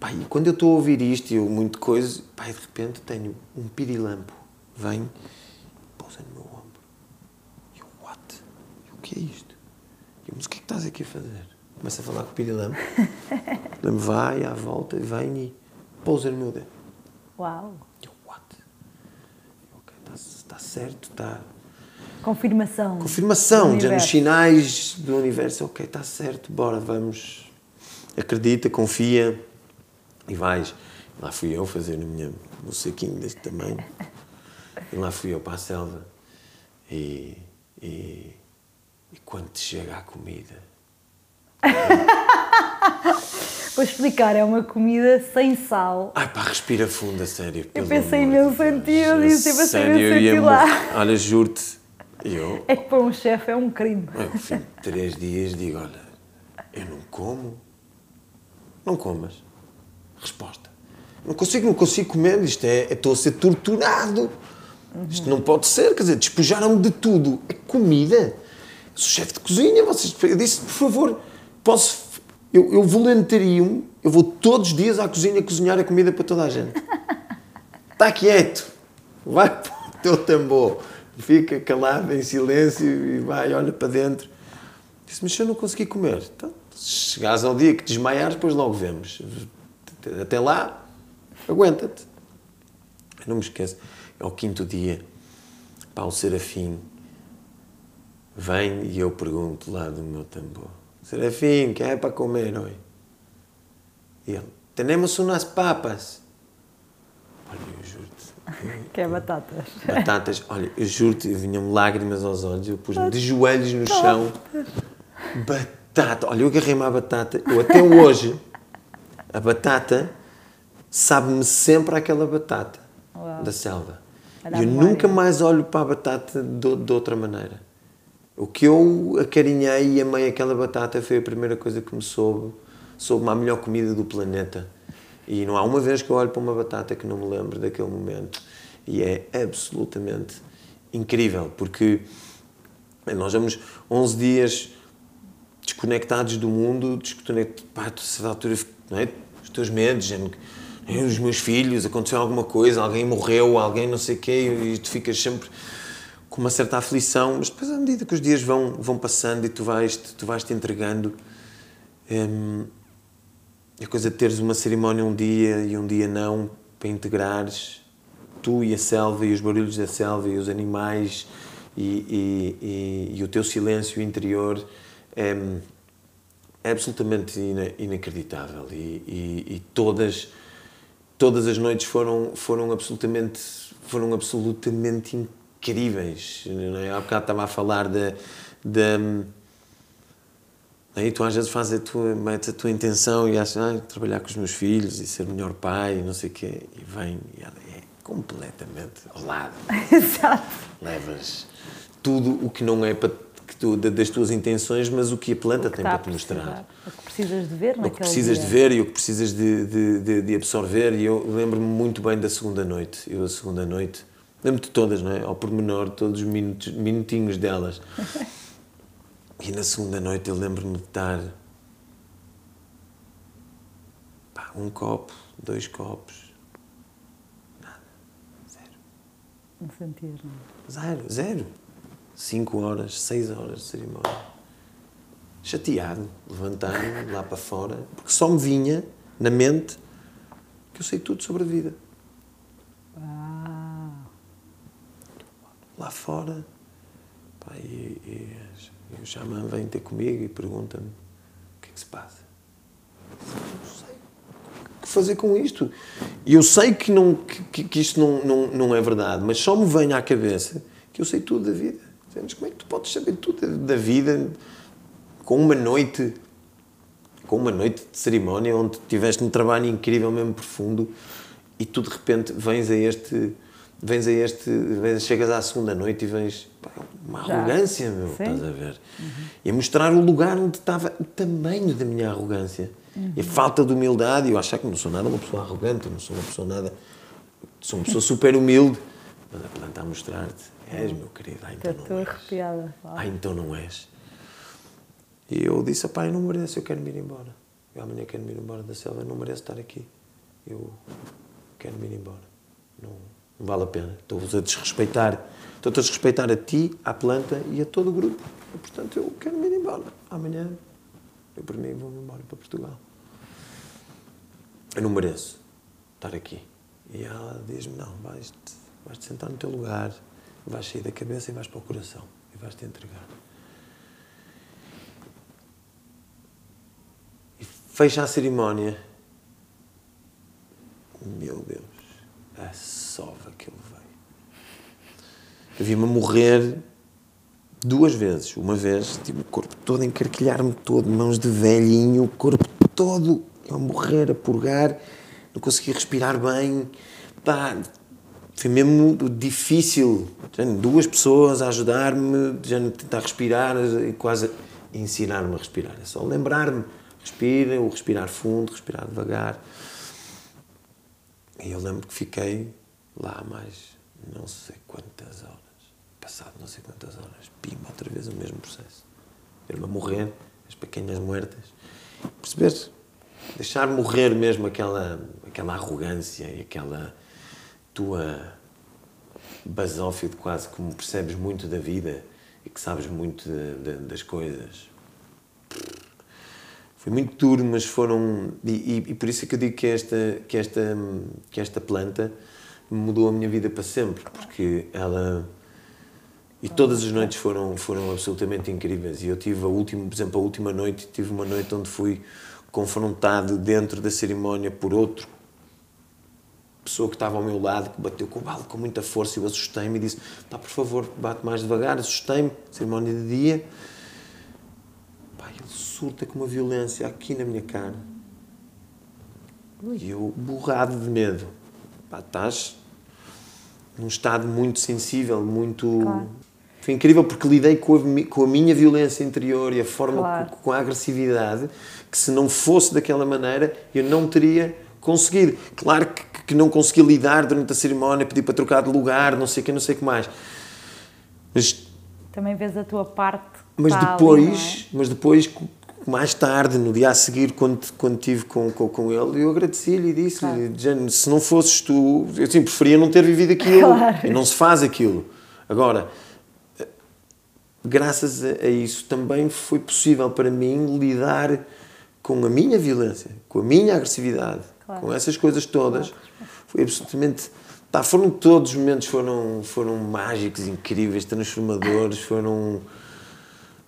Pá, e quando eu estou a ouvir isto e eu muito coisa, pá, de repente tenho um pirilampo. Vem, pousa no meu ombro. E eu, what? E eu, o que é isto? E eu, mas o que é que estás aqui a fazer? Começa a falar com o pirilampo. Ele vai à volta, vem e pousa no meu dedo.
Uau.
E eu, what? Eu, ok, está está certo, está...
Confirmação.
Confirmação, já nos sinais do universo, ok, está certo, bora, vamos. Acredita, confia e vais. Lá fui eu fazer o saquinho deste tamanho. E lá fui eu para a selva. E, e, e quando te chega a comida,
Vou explicar, é uma comida sem sal.
ai pá, respira fundo, a sério.
Eu pensei imenso em ti, eu disse, eu pensei
sério,
imenso
eu
em ti lá.
Olha, juro-te, eu,
É que para um chefe é um crime.
Eu, ao fim de três dias, digo: Olha, eu não como. Não comas. Resposta: Não consigo, não consigo comer. Isto é, é- estou a ser torturado. Isto não pode ser. Quer dizer, despojaram-me de tudo. É comida. Sou chefe de cozinha. Vocês, eu disse: Por favor, posso. Eu, eu voluntario-me. Eu vou todos os dias à cozinha cozinhar a comida para toda a gente. Está quieto. Vai para o teu tambor. Fica calado, em silêncio e vai, olha para dentro. Disse, mas se eu não consegui comer, então, se chegares ao dia que desmaiares, depois logo vemos. Até lá, aguenta-te. Não me esqueço. É o quinto dia. Pá, o Serafim vem e eu pergunto lá do meu tambor. Serafim, que é para comer hoje? E ele, tenemos umas papas. Olha, eu juro-te.
Que é batatas.
Batatas, olha, eu juro-te, vinham lágrimas aos olhos, eu pus-me de joelhos no chão. Batata, olha, eu agarrei-me à batata, eu até hoje, a batata sabe-me sempre aquela batata
Uau.
da selva.
Olha
E
a
eu
memória.
nunca mais olho para a batata de, de outra maneira. O que eu acarinhei e amei aquela batata foi a primeira coisa que me soube, soube-me a melhor comida do planeta. E não há uma vez que eu olho para uma batata que não me lembro daquele momento. E é absolutamente incrível, porque nós vamos 11 dias desconectados do mundo, desconectados, pá, certa altura, não é? os teus medos, género, "Eh, os meus filhos, aconteceu alguma coisa, alguém morreu, alguém não sei o quê, e tu ficas sempre com uma certa aflição, mas depois, à medida que os dias vão, vão passando e tu vais, tu vais te entregando, hum, a coisa de teres uma cerimónia um dia e um dia não, para integrares tu e a selva e os barulhos da selva e os animais e, e, e, e o teu silêncio interior é, é absolutamente ina- inacreditável. E todas todas as noites foram foram absolutamente foram absolutamente incríveis. Não é? Há bocado estava a falar da. Aí tu às vezes fazes a tua, metes a tua intenção e achas, ah, trabalhar com os meus filhos e ser melhor pai e não sei o quê, e vem e é completamente ao lado.
Exato.
Levas tudo o que não é para tu, das tuas intenções, mas o que a planta
que
tem para te mostrar.
O que precisas de ver
O que precisas
dia.
de ver e o que precisas de, de, de, de absorver. E eu lembro-me muito bem da segunda noite. Eu, a segunda noite, lembro de todas, não é? Ao pormenor, todos os minutos, minutinhos delas. e na segunda noite eu lembro-me de estar. Pá, um copo, dois copos. Nada. Zero.
Não sentias, não?
Zero, zero. 5 horas, 6 horas de cerimónia. Chateado, levantei-me lá para fora, porque só me vinha na mente que eu sei tudo sobre a vida. Lá fora, pá, e, e, e o xamã vem ter comigo e pergunta-me o que é que se passa. Não sei o que fazer com isto. E eu sei que, não, que, que isto não, não, não é verdade, mas só me vem à cabeça que eu sei tudo da vida. Mas como é que tu podes saber tudo da vida com uma noite, com uma noite de cerimónia onde tiveste um trabalho incrível, mesmo profundo, e tu de repente vens a este, vens a este, vens, chegas à segunda noite e vens pá, uma Já. arrogância, meu, Sim. estás a ver? Uhum. E a mostrar o lugar onde estava o tamanho da minha arrogância uhum. e a falta de humildade. Eu achar que não sou nada uma pessoa arrogante, não sou uma pessoa nada, sou uma pessoa super humilde. Mas a planta a mostrar-te És, meu querido. Ah, então
Estou arrepiada.
Ah, então não és. E eu disse, pai, eu não mereço, eu quero me ir embora. Eu amanhã quero me ir embora da selva, eu não mereço estar aqui. Eu quero me ir embora. Não, não vale a pena. Estou-vos a desrespeitar. Estou-te a desrespeitar a ti, à planta e a todo o grupo. E, portanto, eu quero me ir embora. Amanhã, eu por mim vou-me embora para Portugal. Eu não mereço estar aqui. E ela diz-me, não, vais-te vais -te sentar no teu lugar, vais sair da cabeça e vais para o coração e vais te entregar. E fecha a cerimónia. Meu Deus, a sova que ele veio. Eu vi-me morrer duas vezes. Uma vez, tipo, o corpo todo, encarquilhar-me todo, mãos de velhinho, o corpo todo a morrer, a purgar, não conseguia respirar bem. Pá, foi mesmo difícil. Duas pessoas a ajudar-me, a tentar respirar e quase ensinar-me a respirar. É só lembrar-me, respira, o respirar fundo, respirar devagar. E eu lembro que fiquei lá mais não sei quantas horas. Passado não sei quantas horas, pima, outra vez o mesmo processo. Ver-me a morrer, as pequenas muertas. Perceber? Deixar morrer mesmo aquela, aquela arrogância e aquela tua basófilo quase como percebes muito da vida e que sabes muito de, de, das coisas. Foi muito duro, mas foram. E, e, por isso é que eu digo que esta, que, esta, que esta planta mudou a minha vida para sempre, porque ela. E todas as noites foram, foram absolutamente incríveis. E eu tive a última, por exemplo, a última noite, tive uma noite onde fui confrontado dentro da cerimónia por outro pessoa que estava ao meu lado, que bateu com o balde com muita força, eu assustei-me e disse: pá, por favor, bate mais devagar. Assustei-me, cerimónia de dia. Surta com uma violência aqui na minha cara. E eu, borrado de medo. Pá, estás num estado muito sensível, muito. Claro. Foi incrível porque lidei com a, com a minha violência interior e a forma, claro. com, com a agressividade, que se não fosse daquela maneira, eu não teria conseguido. Claro que que não consegui lidar durante a cerimónia, pedi para trocar de lugar, não sei o que, não sei o que mais. Mas
também vês a tua parte.
Mas depois, é? mas depois mais tarde, no dia a seguir, quando, quando estive com, com, com ele, eu agradeci-lhe e disse-lhe: claro. se não fosses tu, eu assim, preferia não ter vivido aquilo. Claro. E não se faz aquilo. Agora, graças a, a isso, também foi possível para mim lidar com a minha violência, com a minha agressividade, claro. com essas coisas todas. Foi absolutamente. Pá, foram todos os momentos foram, foram mágicos, incríveis, transformadores, foram.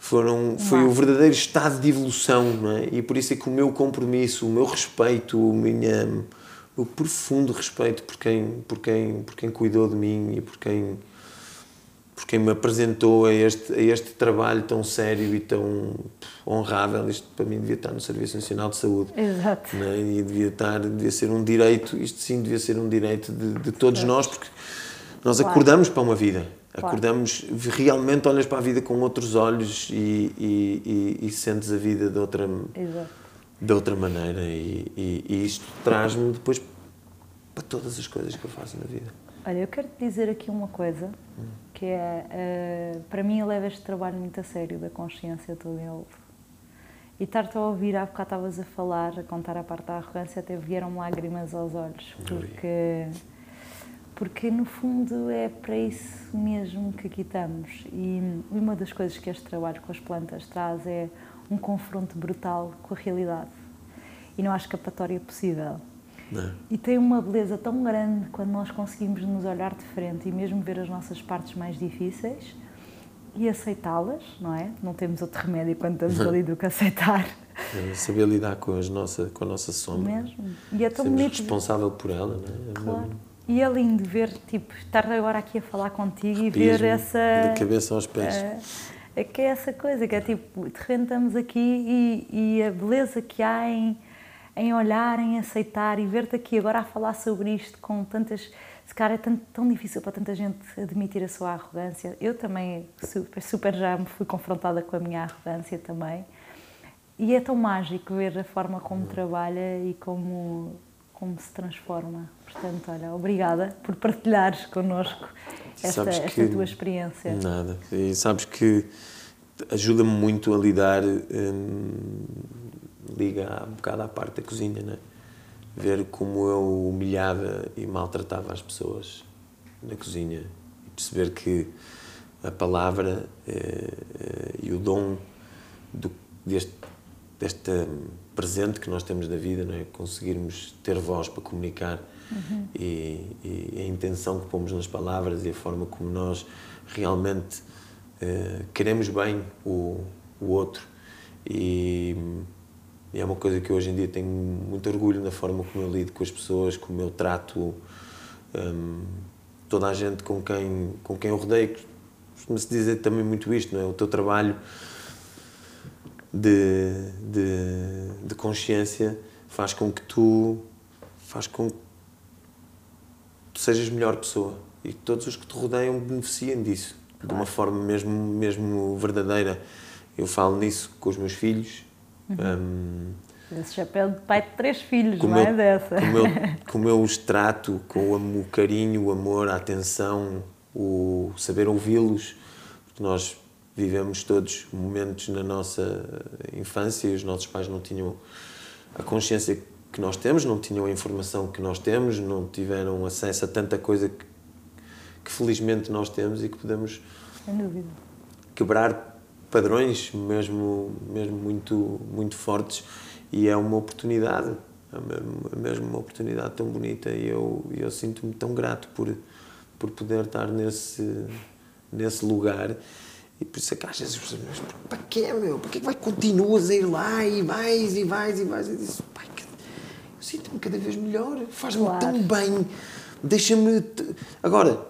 Foram foi o verdadeiro estado de evolução, não é? E por isso é que o meu compromisso, o meu respeito, o, minha, o profundo respeito por quem, por, quem, por quem cuidou de mim e por quem por quem me apresentou a este, a este trabalho tão sério e tão honrável. Isto para mim devia estar no Serviço Nacional de Saúde.
Exato.
Né? E devia, estar, devia ser um direito, isto sim devia ser um direito de, de todos nós, porque nós claro. acordamos para uma vida. Claro. Acordamos, realmente olhas para a vida com outros olhos e, e, e, e sentes a vida de outra, de outra maneira. E, e isto traz-me depois para todas as coisas que eu faço na vida.
Olha, eu quero te dizer aqui uma coisa, que é, uh, para mim eu levo este trabalho muito a sério, da consciência todo ele. E estar-te a ouvir, há bocado estavas a falar, a contar a parte da arrogância, até vieram lágrimas aos olhos, porque, porque no fundo é para isso mesmo que aqui estamos. E uma das coisas que este trabalho com as plantas traz é um confronto brutal com a realidade. E não há escapatória possível. Não. E tem uma beleza tão grande quando nós conseguimos nos olhar de frente e mesmo ver as nossas partes mais difíceis e aceitá-las, não é? Não temos outro remédio quando estamos ali do que aceitar.
É, saber lidar com, as nossa, com a nossa sombra.
Mesmo. E é tão
Sermos
bonito.
responsável por ela, não é?
é claro. E é lindo ver, tipo, estar agora aqui a falar contigo e ver essa.
Da cabeça aos pés.
Uh, é que é essa coisa, que é tipo, de repente estamos aqui e, e a beleza que há em em olhar, em aceitar e ver-te aqui agora a falar sobre isto com tantas. Se calhar é tão, tão difícil para tanta gente admitir a sua arrogância. Eu também super, super já me fui confrontada com a minha arrogância também. E é tão mágico ver a forma como trabalha e como, como se transforma. Portanto, olha, obrigada por partilhares connosco esta, esta tua experiência.
Nada. E sabes que ajuda-me muito a lidar. Hum, liga um bocado à parte da cozinha, né? ver como eu humilhava e maltratava as pessoas na cozinha e perceber que a palavra eh, eh, e o dom do, deste, deste presente que nós temos da vida, não é? conseguirmos ter voz para comunicar uhum. e, e, a intenção que pomos nas palavras e a forma como nós realmente eh, queremos bem o, o outro e e é uma coisa que hoje em dia tenho muito orgulho na forma como eu lido com as pessoas, como eu trato um, toda a gente com quem, com quem eu rodeio. Costuma-se dizer também muito isto, não é? O teu trabalho de, de, de consciência faz com que tu faz com que tu sejas melhor pessoa e que todos os que te rodeiam beneficiem disso claro. de uma forma mesmo mesmo verdadeira eu falo nisso com os meus filhos
Uhum. Um, Esse chapéu de pai de três filhos, como não é dessa?
Como eu, como eu os trato com o, o carinho, o amor, a atenção, o saber ouvi-los, porque nós vivemos todos momentos na nossa infância e os nossos pais não tinham a consciência que nós temos, não tinham a informação que nós temos, não tiveram acesso a tanta coisa que, que felizmente nós temos e que podemos quebrar padrões mesmo, mesmo muito, muito fortes. E é uma oportunidade, é mesmo, é mesmo uma oportunidade tão bonita e eu, eu sinto-me tão grato por, por poder estar nesse, nesse lugar e por isso é que às vezes mas para quê, meu? Para que vai continuas a ir lá e vais e vais e vais? E disse, pai, eu sinto-me cada vez melhor, faz-me claro. tão bem, deixa-me. Agora,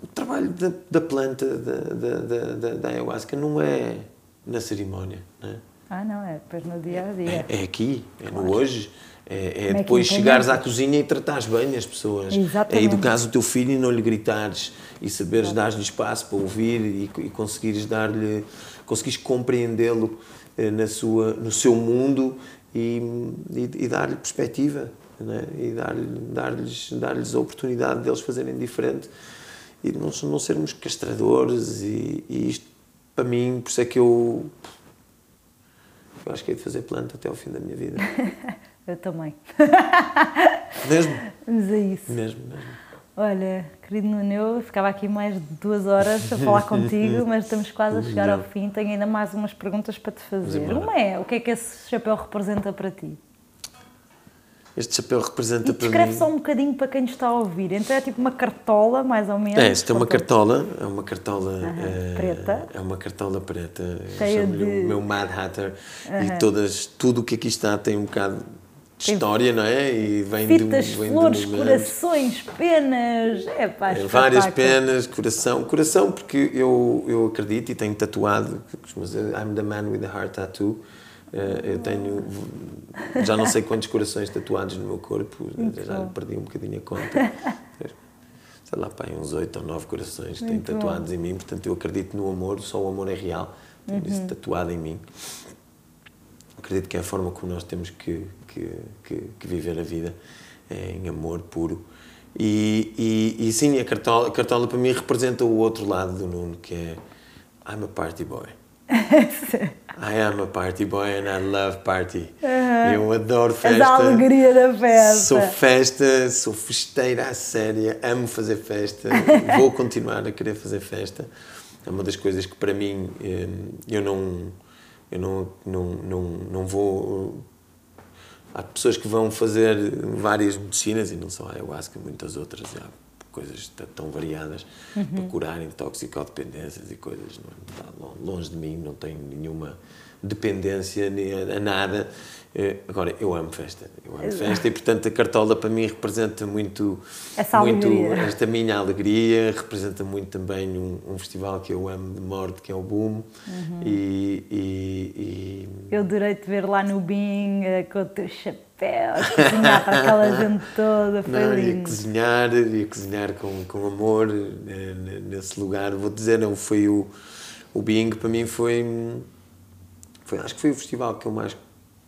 o trabalho da, da planta da, da, da, da, ayahuasca não é na cerimónia, não é?
Ah, não, é depois no dia a dia.
É, é aqui, é claro. no hoje. É, é, é depois chegares à cozinha e tratares bem as pessoas. Exatamente. É educares o teu filho e não lhe gritares e saberes dar-lhe espaço para ouvir e, e conseguires dar-lhe, conseguires compreendê-lo eh, na sua, no seu mundo e, e, e dar-lhe perspectiva é? e dar-lhes dar -lhes, dar -lhes a oportunidade deles fazerem diferente e não, não sermos castradores e, e isto para mim, por isso é que eu eu acho que hei de fazer planta até ao fim da minha vida.
eu também.
Mesmo?
Mas é isso.
Mesmo, mesmo.
Olha, querido Nuno, eu ficava aqui mais de duas horas a falar contigo, mas estamos quase a chegar ao fim. Tenho ainda mais umas perguntas para te fazer. Uma é, o que é que esse chapéu representa para ti?
Este chapéu representa
e para mim... descreve só um bocadinho para quem nos está a ouvir. Então é tipo uma cartola, mais ou menos.
É, isto é uma cartola, é uma cartola uhum.
é, preta.
É uma cartola preta. Cheia de... o meu Mad Hatter uhum. e todas, tudo o que aqui está tem um bocado de história, não é? E vem
Fitas,
de, vem
flores,
de
corações, penas. É pá,
É, várias penas, coração. Coração, porque eu, eu acredito e tenho tatuado, costumo dizer, I'm the man with the heart tattoo. Eh, Eu tenho já não sei quantos corações tatuados no meu corpo, já
bom.
perdi um bocadinho a conta. Sei lá, pá, uns oito ou nove corações
Muito bom.
tatuados em mim, portanto eu acredito no amor, só o amor é real. Tenho
Uhum.
isso tatuado em mim. Acredito que é a forma como nós temos que, que, que, que viver a vida, é em amor puro. E, e, e sim, a cartola, a cartola para mim representa o outro lado do Nuno, que é I'm a party boy. I am a party boy and I love party. Eu adoro
És
festa.
a alegria da festa.
Sou festa, sou festeira à séria, amo fazer festa, vou continuar a querer fazer festa. É uma das coisas que para mim eh, eu não eu não, não, não, não vou há pessoas que vão fazer várias medicinas e não só a ayahuasca, muitas outras há coisas tão variadas para curarem toxicodependências e coisas é? Lo- longe de mim, não tenho nenhuma dependência nem a, nada. Eh, Agora, eu amo festa, eu amo festa e portanto a cartola para mim representa muito,
Essa
muito
alegria.
esta minha alegria, representa muito também um, um festival que eu amo de morte, que é o Boom.
Uhum.
E, e- e
Eu adorei-te ver lá no Bing eh, com o teu chapéu, a cozinhar para aquela gente toda, foi
Não,
lindo.
cozinhar, ia cozinhar com, com amor eh, ne- nesse lugar. Vou dizer, não, foi o, o Bing, para mim foi, foi, acho que foi o festival que eu mais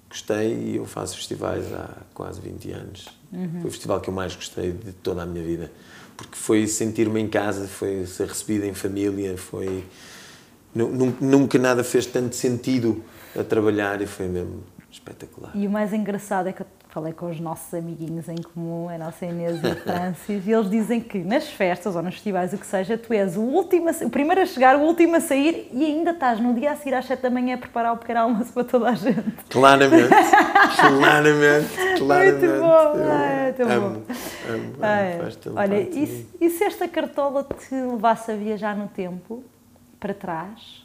gostei e eu faço festivais há quase 20 anos. Foi o festival que eu mais gostei de toda a minha vida, porque foi sentir-me em casa, foi ser recebido em família, foi... nu- nu- Nunca nada fez tanto sentido a trabalhar e foi mesmo espetacular.
E o mais engraçado é que eu falei com os nossos amiguinhos em comum, a nossa Inês e o Francis, e eles dizem que nas festas ou nos festivais, o que seja, tu és o, último a o primeiro a chegar, o último a sair e ainda estás no dia a seguir às 7 da manhã a preparar o pequeno almoço para toda a gente.
Claramente, claramente, claramente.
Muito bom,
Eu
ai, muito bom.
amo, amo, amo,
Ah,
faz tão
Olha, e, e se esta cartola te levasse a viajar no tempo, para trás,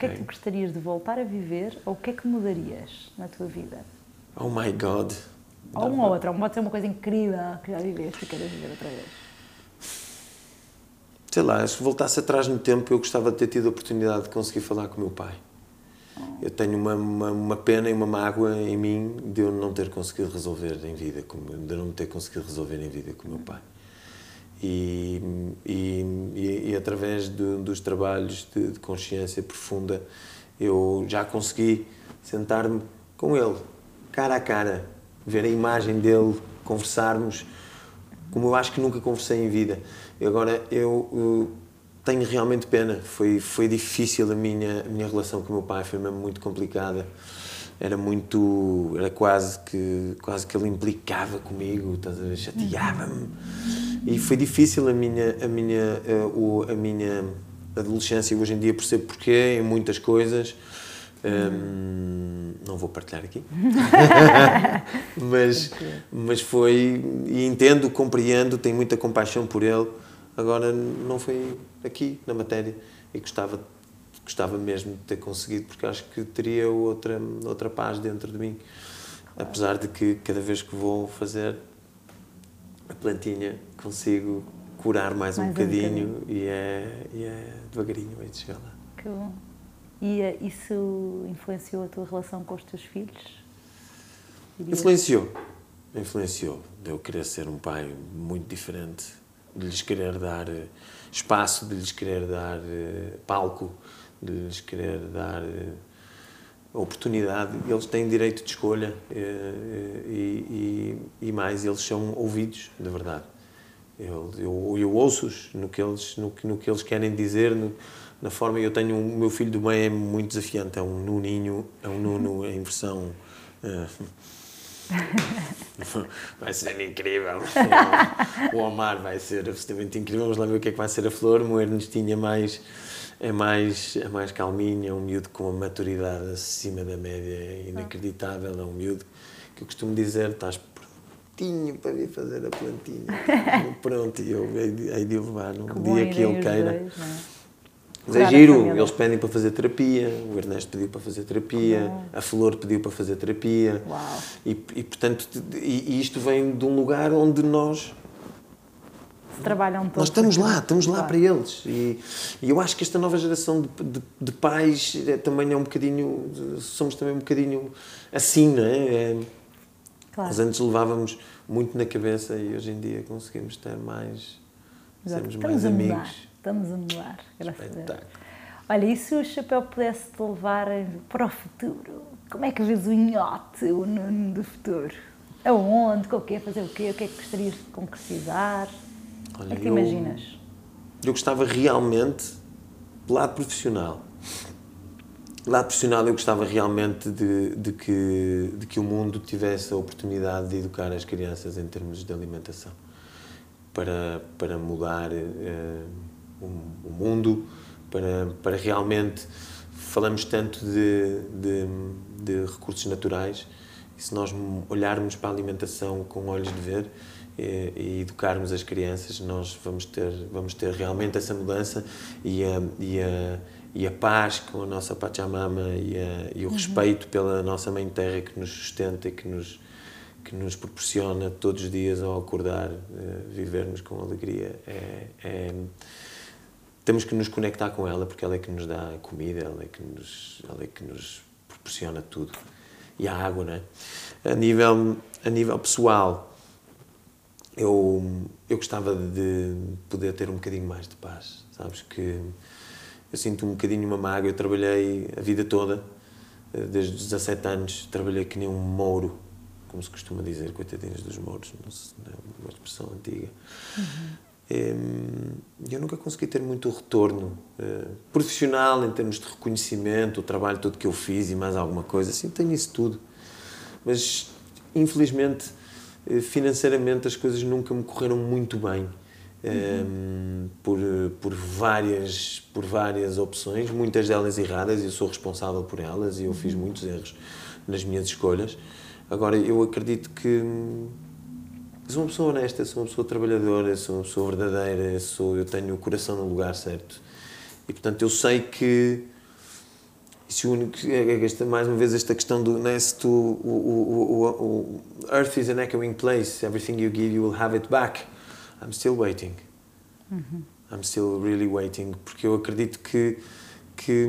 que é que tu gostarias de voltar a viver ou o que é que mudarias na tua vida?
Oh my God.
Ou uma ou outra, pode ser uma coisa incrível que já viveste e queiras viver outra vez.
Sei lá, se voltasse atrás no tempo, eu gostava de ter tido a oportunidade de conseguir falar com o meu pai. Eu tenho uma, uma, uma pena e uma mágoa em mim de eu não ter conseguido resolver em vida, de eu não ter conseguido resolver em vida com o meu pai. E, e, e, através do- dos trabalhos de, de consciência profunda, eu já consegui sentar-me com ele, cara a cara, ver a imagem dele, conversarmos, como eu acho que nunca conversei em vida. E agora eu, eu tenho realmente pena. Foi, foi difícil a minha, a minha relação com o meu pai, foi mesmo muito complicada. Era muito. Era quase que, quase que ele implicava comigo, chateava-me. E foi difícil a minha, a minha, eh, o- a minha adolescência. Hoje em dia percebo porquê em muitas coisas. Hum, não vou partilhar aqui. mas, mas foi. E entendo, compreendo, tenho muita compaixão por ele. Agora, não foi aqui, na matéria. E gostava, gostava mesmo de ter conseguido, porque acho que teria outra, outra paz dentro de mim. Apesar de que cada vez que vou fazer a plantinha, consigo curar mais, um
Mais um
bocadinho, e, é, e é devagarinho aí de chegar lá.
Que bom. E eh, isso influenciou a tua relação com os teus filhos? Dirias?
Influenciou. Influenciou. De eu querer ser um pai muito diferente, de lhes querer dar eh, espaço, de lhes querer dar eh, palco, de lhes querer dar oportunidade. Eles têm direito de escolha e, e, e mais, eles são ouvidos, de verdade. Eu, eu, eu ouço-os no que eles, no, no que eles querem dizer, no- na forma. Eu tenho o meu filho do meio é muito desafiante, é um nuninho, é um nuno em versão. eh, vai ser incrível. O Omar vai ser absolutamente incrível. Vamos lá ver o que é que vai ser a flor. O Ernestinho é mais, é mais, é mais calminho, é um miúdo com uma maturidade acima da média, é inacreditável. É um miúdo que eu costumo dizer: estás para vir fazer a plantinha. Pronto, e eu hei de- levar num
Que
dia que ele queira.
dois, é?
Mas é giro, eles pedem para fazer terapia, o Ernesto pediu para fazer terapia, a Flor pediu para fazer terapia.
Uau.
E, e portanto, e, e isto vem de um lugar onde nós
trabalham todos.
nós estamos lá, estamos lá
Claro.
para eles. E, e eu acho que esta nova geração de, de, de pais é, também é um bocadinho. Somos também um bocadinho assim, não é? É,
Claro.
Nós antes levávamos muito na cabeça e hoje em dia conseguimos ter mais.
Exato.
sermos
Estamos
mais
a mudar.
amigos.
Estamos a mudar, graças a Deus. Olha, e se o chapéu pudesse te levar para o futuro? Como é que vês o nhote, o Nuno do futuro? Aonde? Com o quê? Fazer o quê? O que é que gostarias de concretizar? Como é que te
eu-
imaginas?
Eu gostava realmente, do lado profissional, do lado profissional eu gostava realmente de, de que, de que o mundo tivesse a oportunidade de educar as crianças em termos de alimentação. Para, para mudar eh, o, o mundo, para, para realmente. Falamos tanto de, de, de recursos naturais e se nós olharmos para a alimentação com olhos de ver e, e educarmos as crianças, nós vamos ter, vamos ter realmente essa mudança e a, e a, e a paz com a nossa Pachamama e, a, e o respeito pela nossa Mãe Terra que nos sustenta e que nos, que nos proporciona todos os dias ao acordar, eh, vivermos com alegria. É, é- temos que nos conectar com ela porque ela é que nos dá a comida, ela é que nos, ela é que nos proporciona tudo. E a água, não é? A nível, a nível pessoal, eu, eu gostava de poder ter um bocadinho mais de paz, sabes? Que eu sinto um bocadinho uma mágoa. Eu trabalhei a vida toda, eh, desde os 17 anos, trabalhei que nem um mouro, como se costuma dizer, coitadinhos dos mouros, não sei, é uma expressão antiga. Hum, Eu nunca consegui ter muito retorno eh, profissional em termos de reconhecimento, o trabalho todo que eu fiz e mais alguma coisa, assim, tenho isso tudo. Mas, infelizmente, eh, financeiramente as coisas nunca me correram muito bem. Hum, por, por, várias, por várias opções, muitas delas erradas, e eu sou responsável por elas e eu fiz muitos erros nas minhas escolhas. Agora, eu acredito que hum, sou uma pessoa honesta, sou uma pessoa trabalhadora, sou uma pessoa verdadeira, sou, eu tenho o coração no lugar certo. E portanto eu sei que se o único, é- é esta, mais uma vez esta questão do né, se tu, o, o, o, o Earth is an echoing place, everything you give you will have it back. I'm still waiting. I'm still really waiting, porque eu acredito que, que,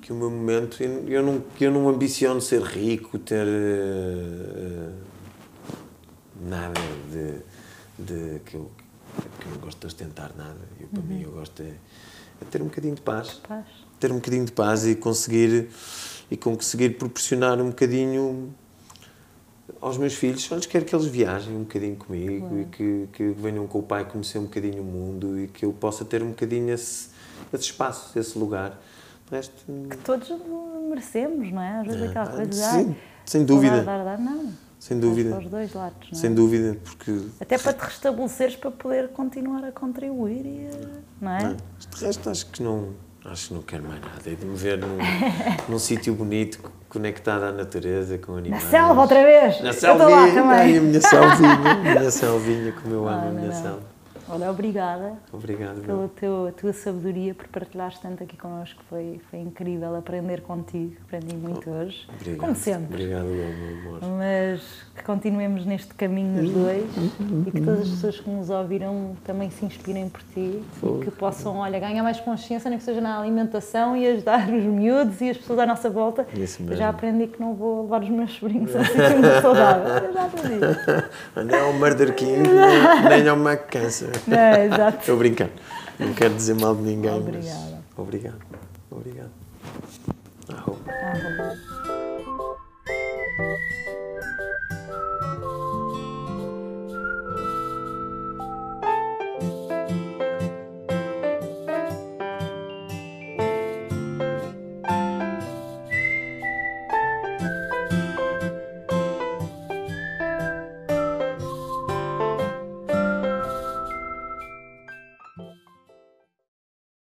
que o meu momento, eu, não, eu não ambiciono ser rico, ter eh, nada de, de que, eu, que eu não gosto de ostentar nada. Eu, para mim, eu gosto é, é ter um bocadinho de paz.
Paz.
Ter um bocadinho de paz e conseguir, e conseguir proporcionar um bocadinho aos meus filhos, olha, quero que eles viajem um bocadinho comigo e que, que venham com o pai conhecer um bocadinho o mundo e que eu possa ter um bocadinho esse, esse espaço, esse lugar. De resto,
Todos merecemos, não é? Às vezes
É,
aquela
ah,
coisa de.
sim,
ai,
sem
vou
dúvida.
Dar, dar. Não.
sem dúvida,
Para os dois lados, não é?
sem dúvida, porque
Até para te restabeleceres para poder continuar a contribuir e não é?
Não, De resto, acho que não, acho que não quero mais nada. É de me ver num, num sítio bonito, conectado à natureza, com
Na
animais.
selva outra vez!
Na selvinha, ai, a minha selvinha, a minha selvinha, como eu amo
Ah,
a minha
não.
selva.
Olha, obrigada
Obrigado,
pela teu, tua sabedoria, por partilhares tanto aqui connosco. Foi, foi incrível aprender contigo. Aprendi muito hoje.
Obrigado.
Como sempre.
Obrigado, meu amor.
Mas que continuemos neste caminho os dois e que todas as pessoas que nos ouviram também se inspirem por ti e que possam, olha, ganhar mais consciência, nem que seja na alimentação e ajudar os miúdos e as pessoas à nossa volta.
Isso
Eu
mesmo.
já aprendi que não vou levar os meus sobrinhos a muito saudável. Eu já aprendi.
Nem ao Murder King, nem, nem ao McCancer.
É, exato.
Estou a brincar. Não quero dizer mal de ninguém,
Obrigada.
mas... Obrigado. Obrigado. Arroba.
Bom.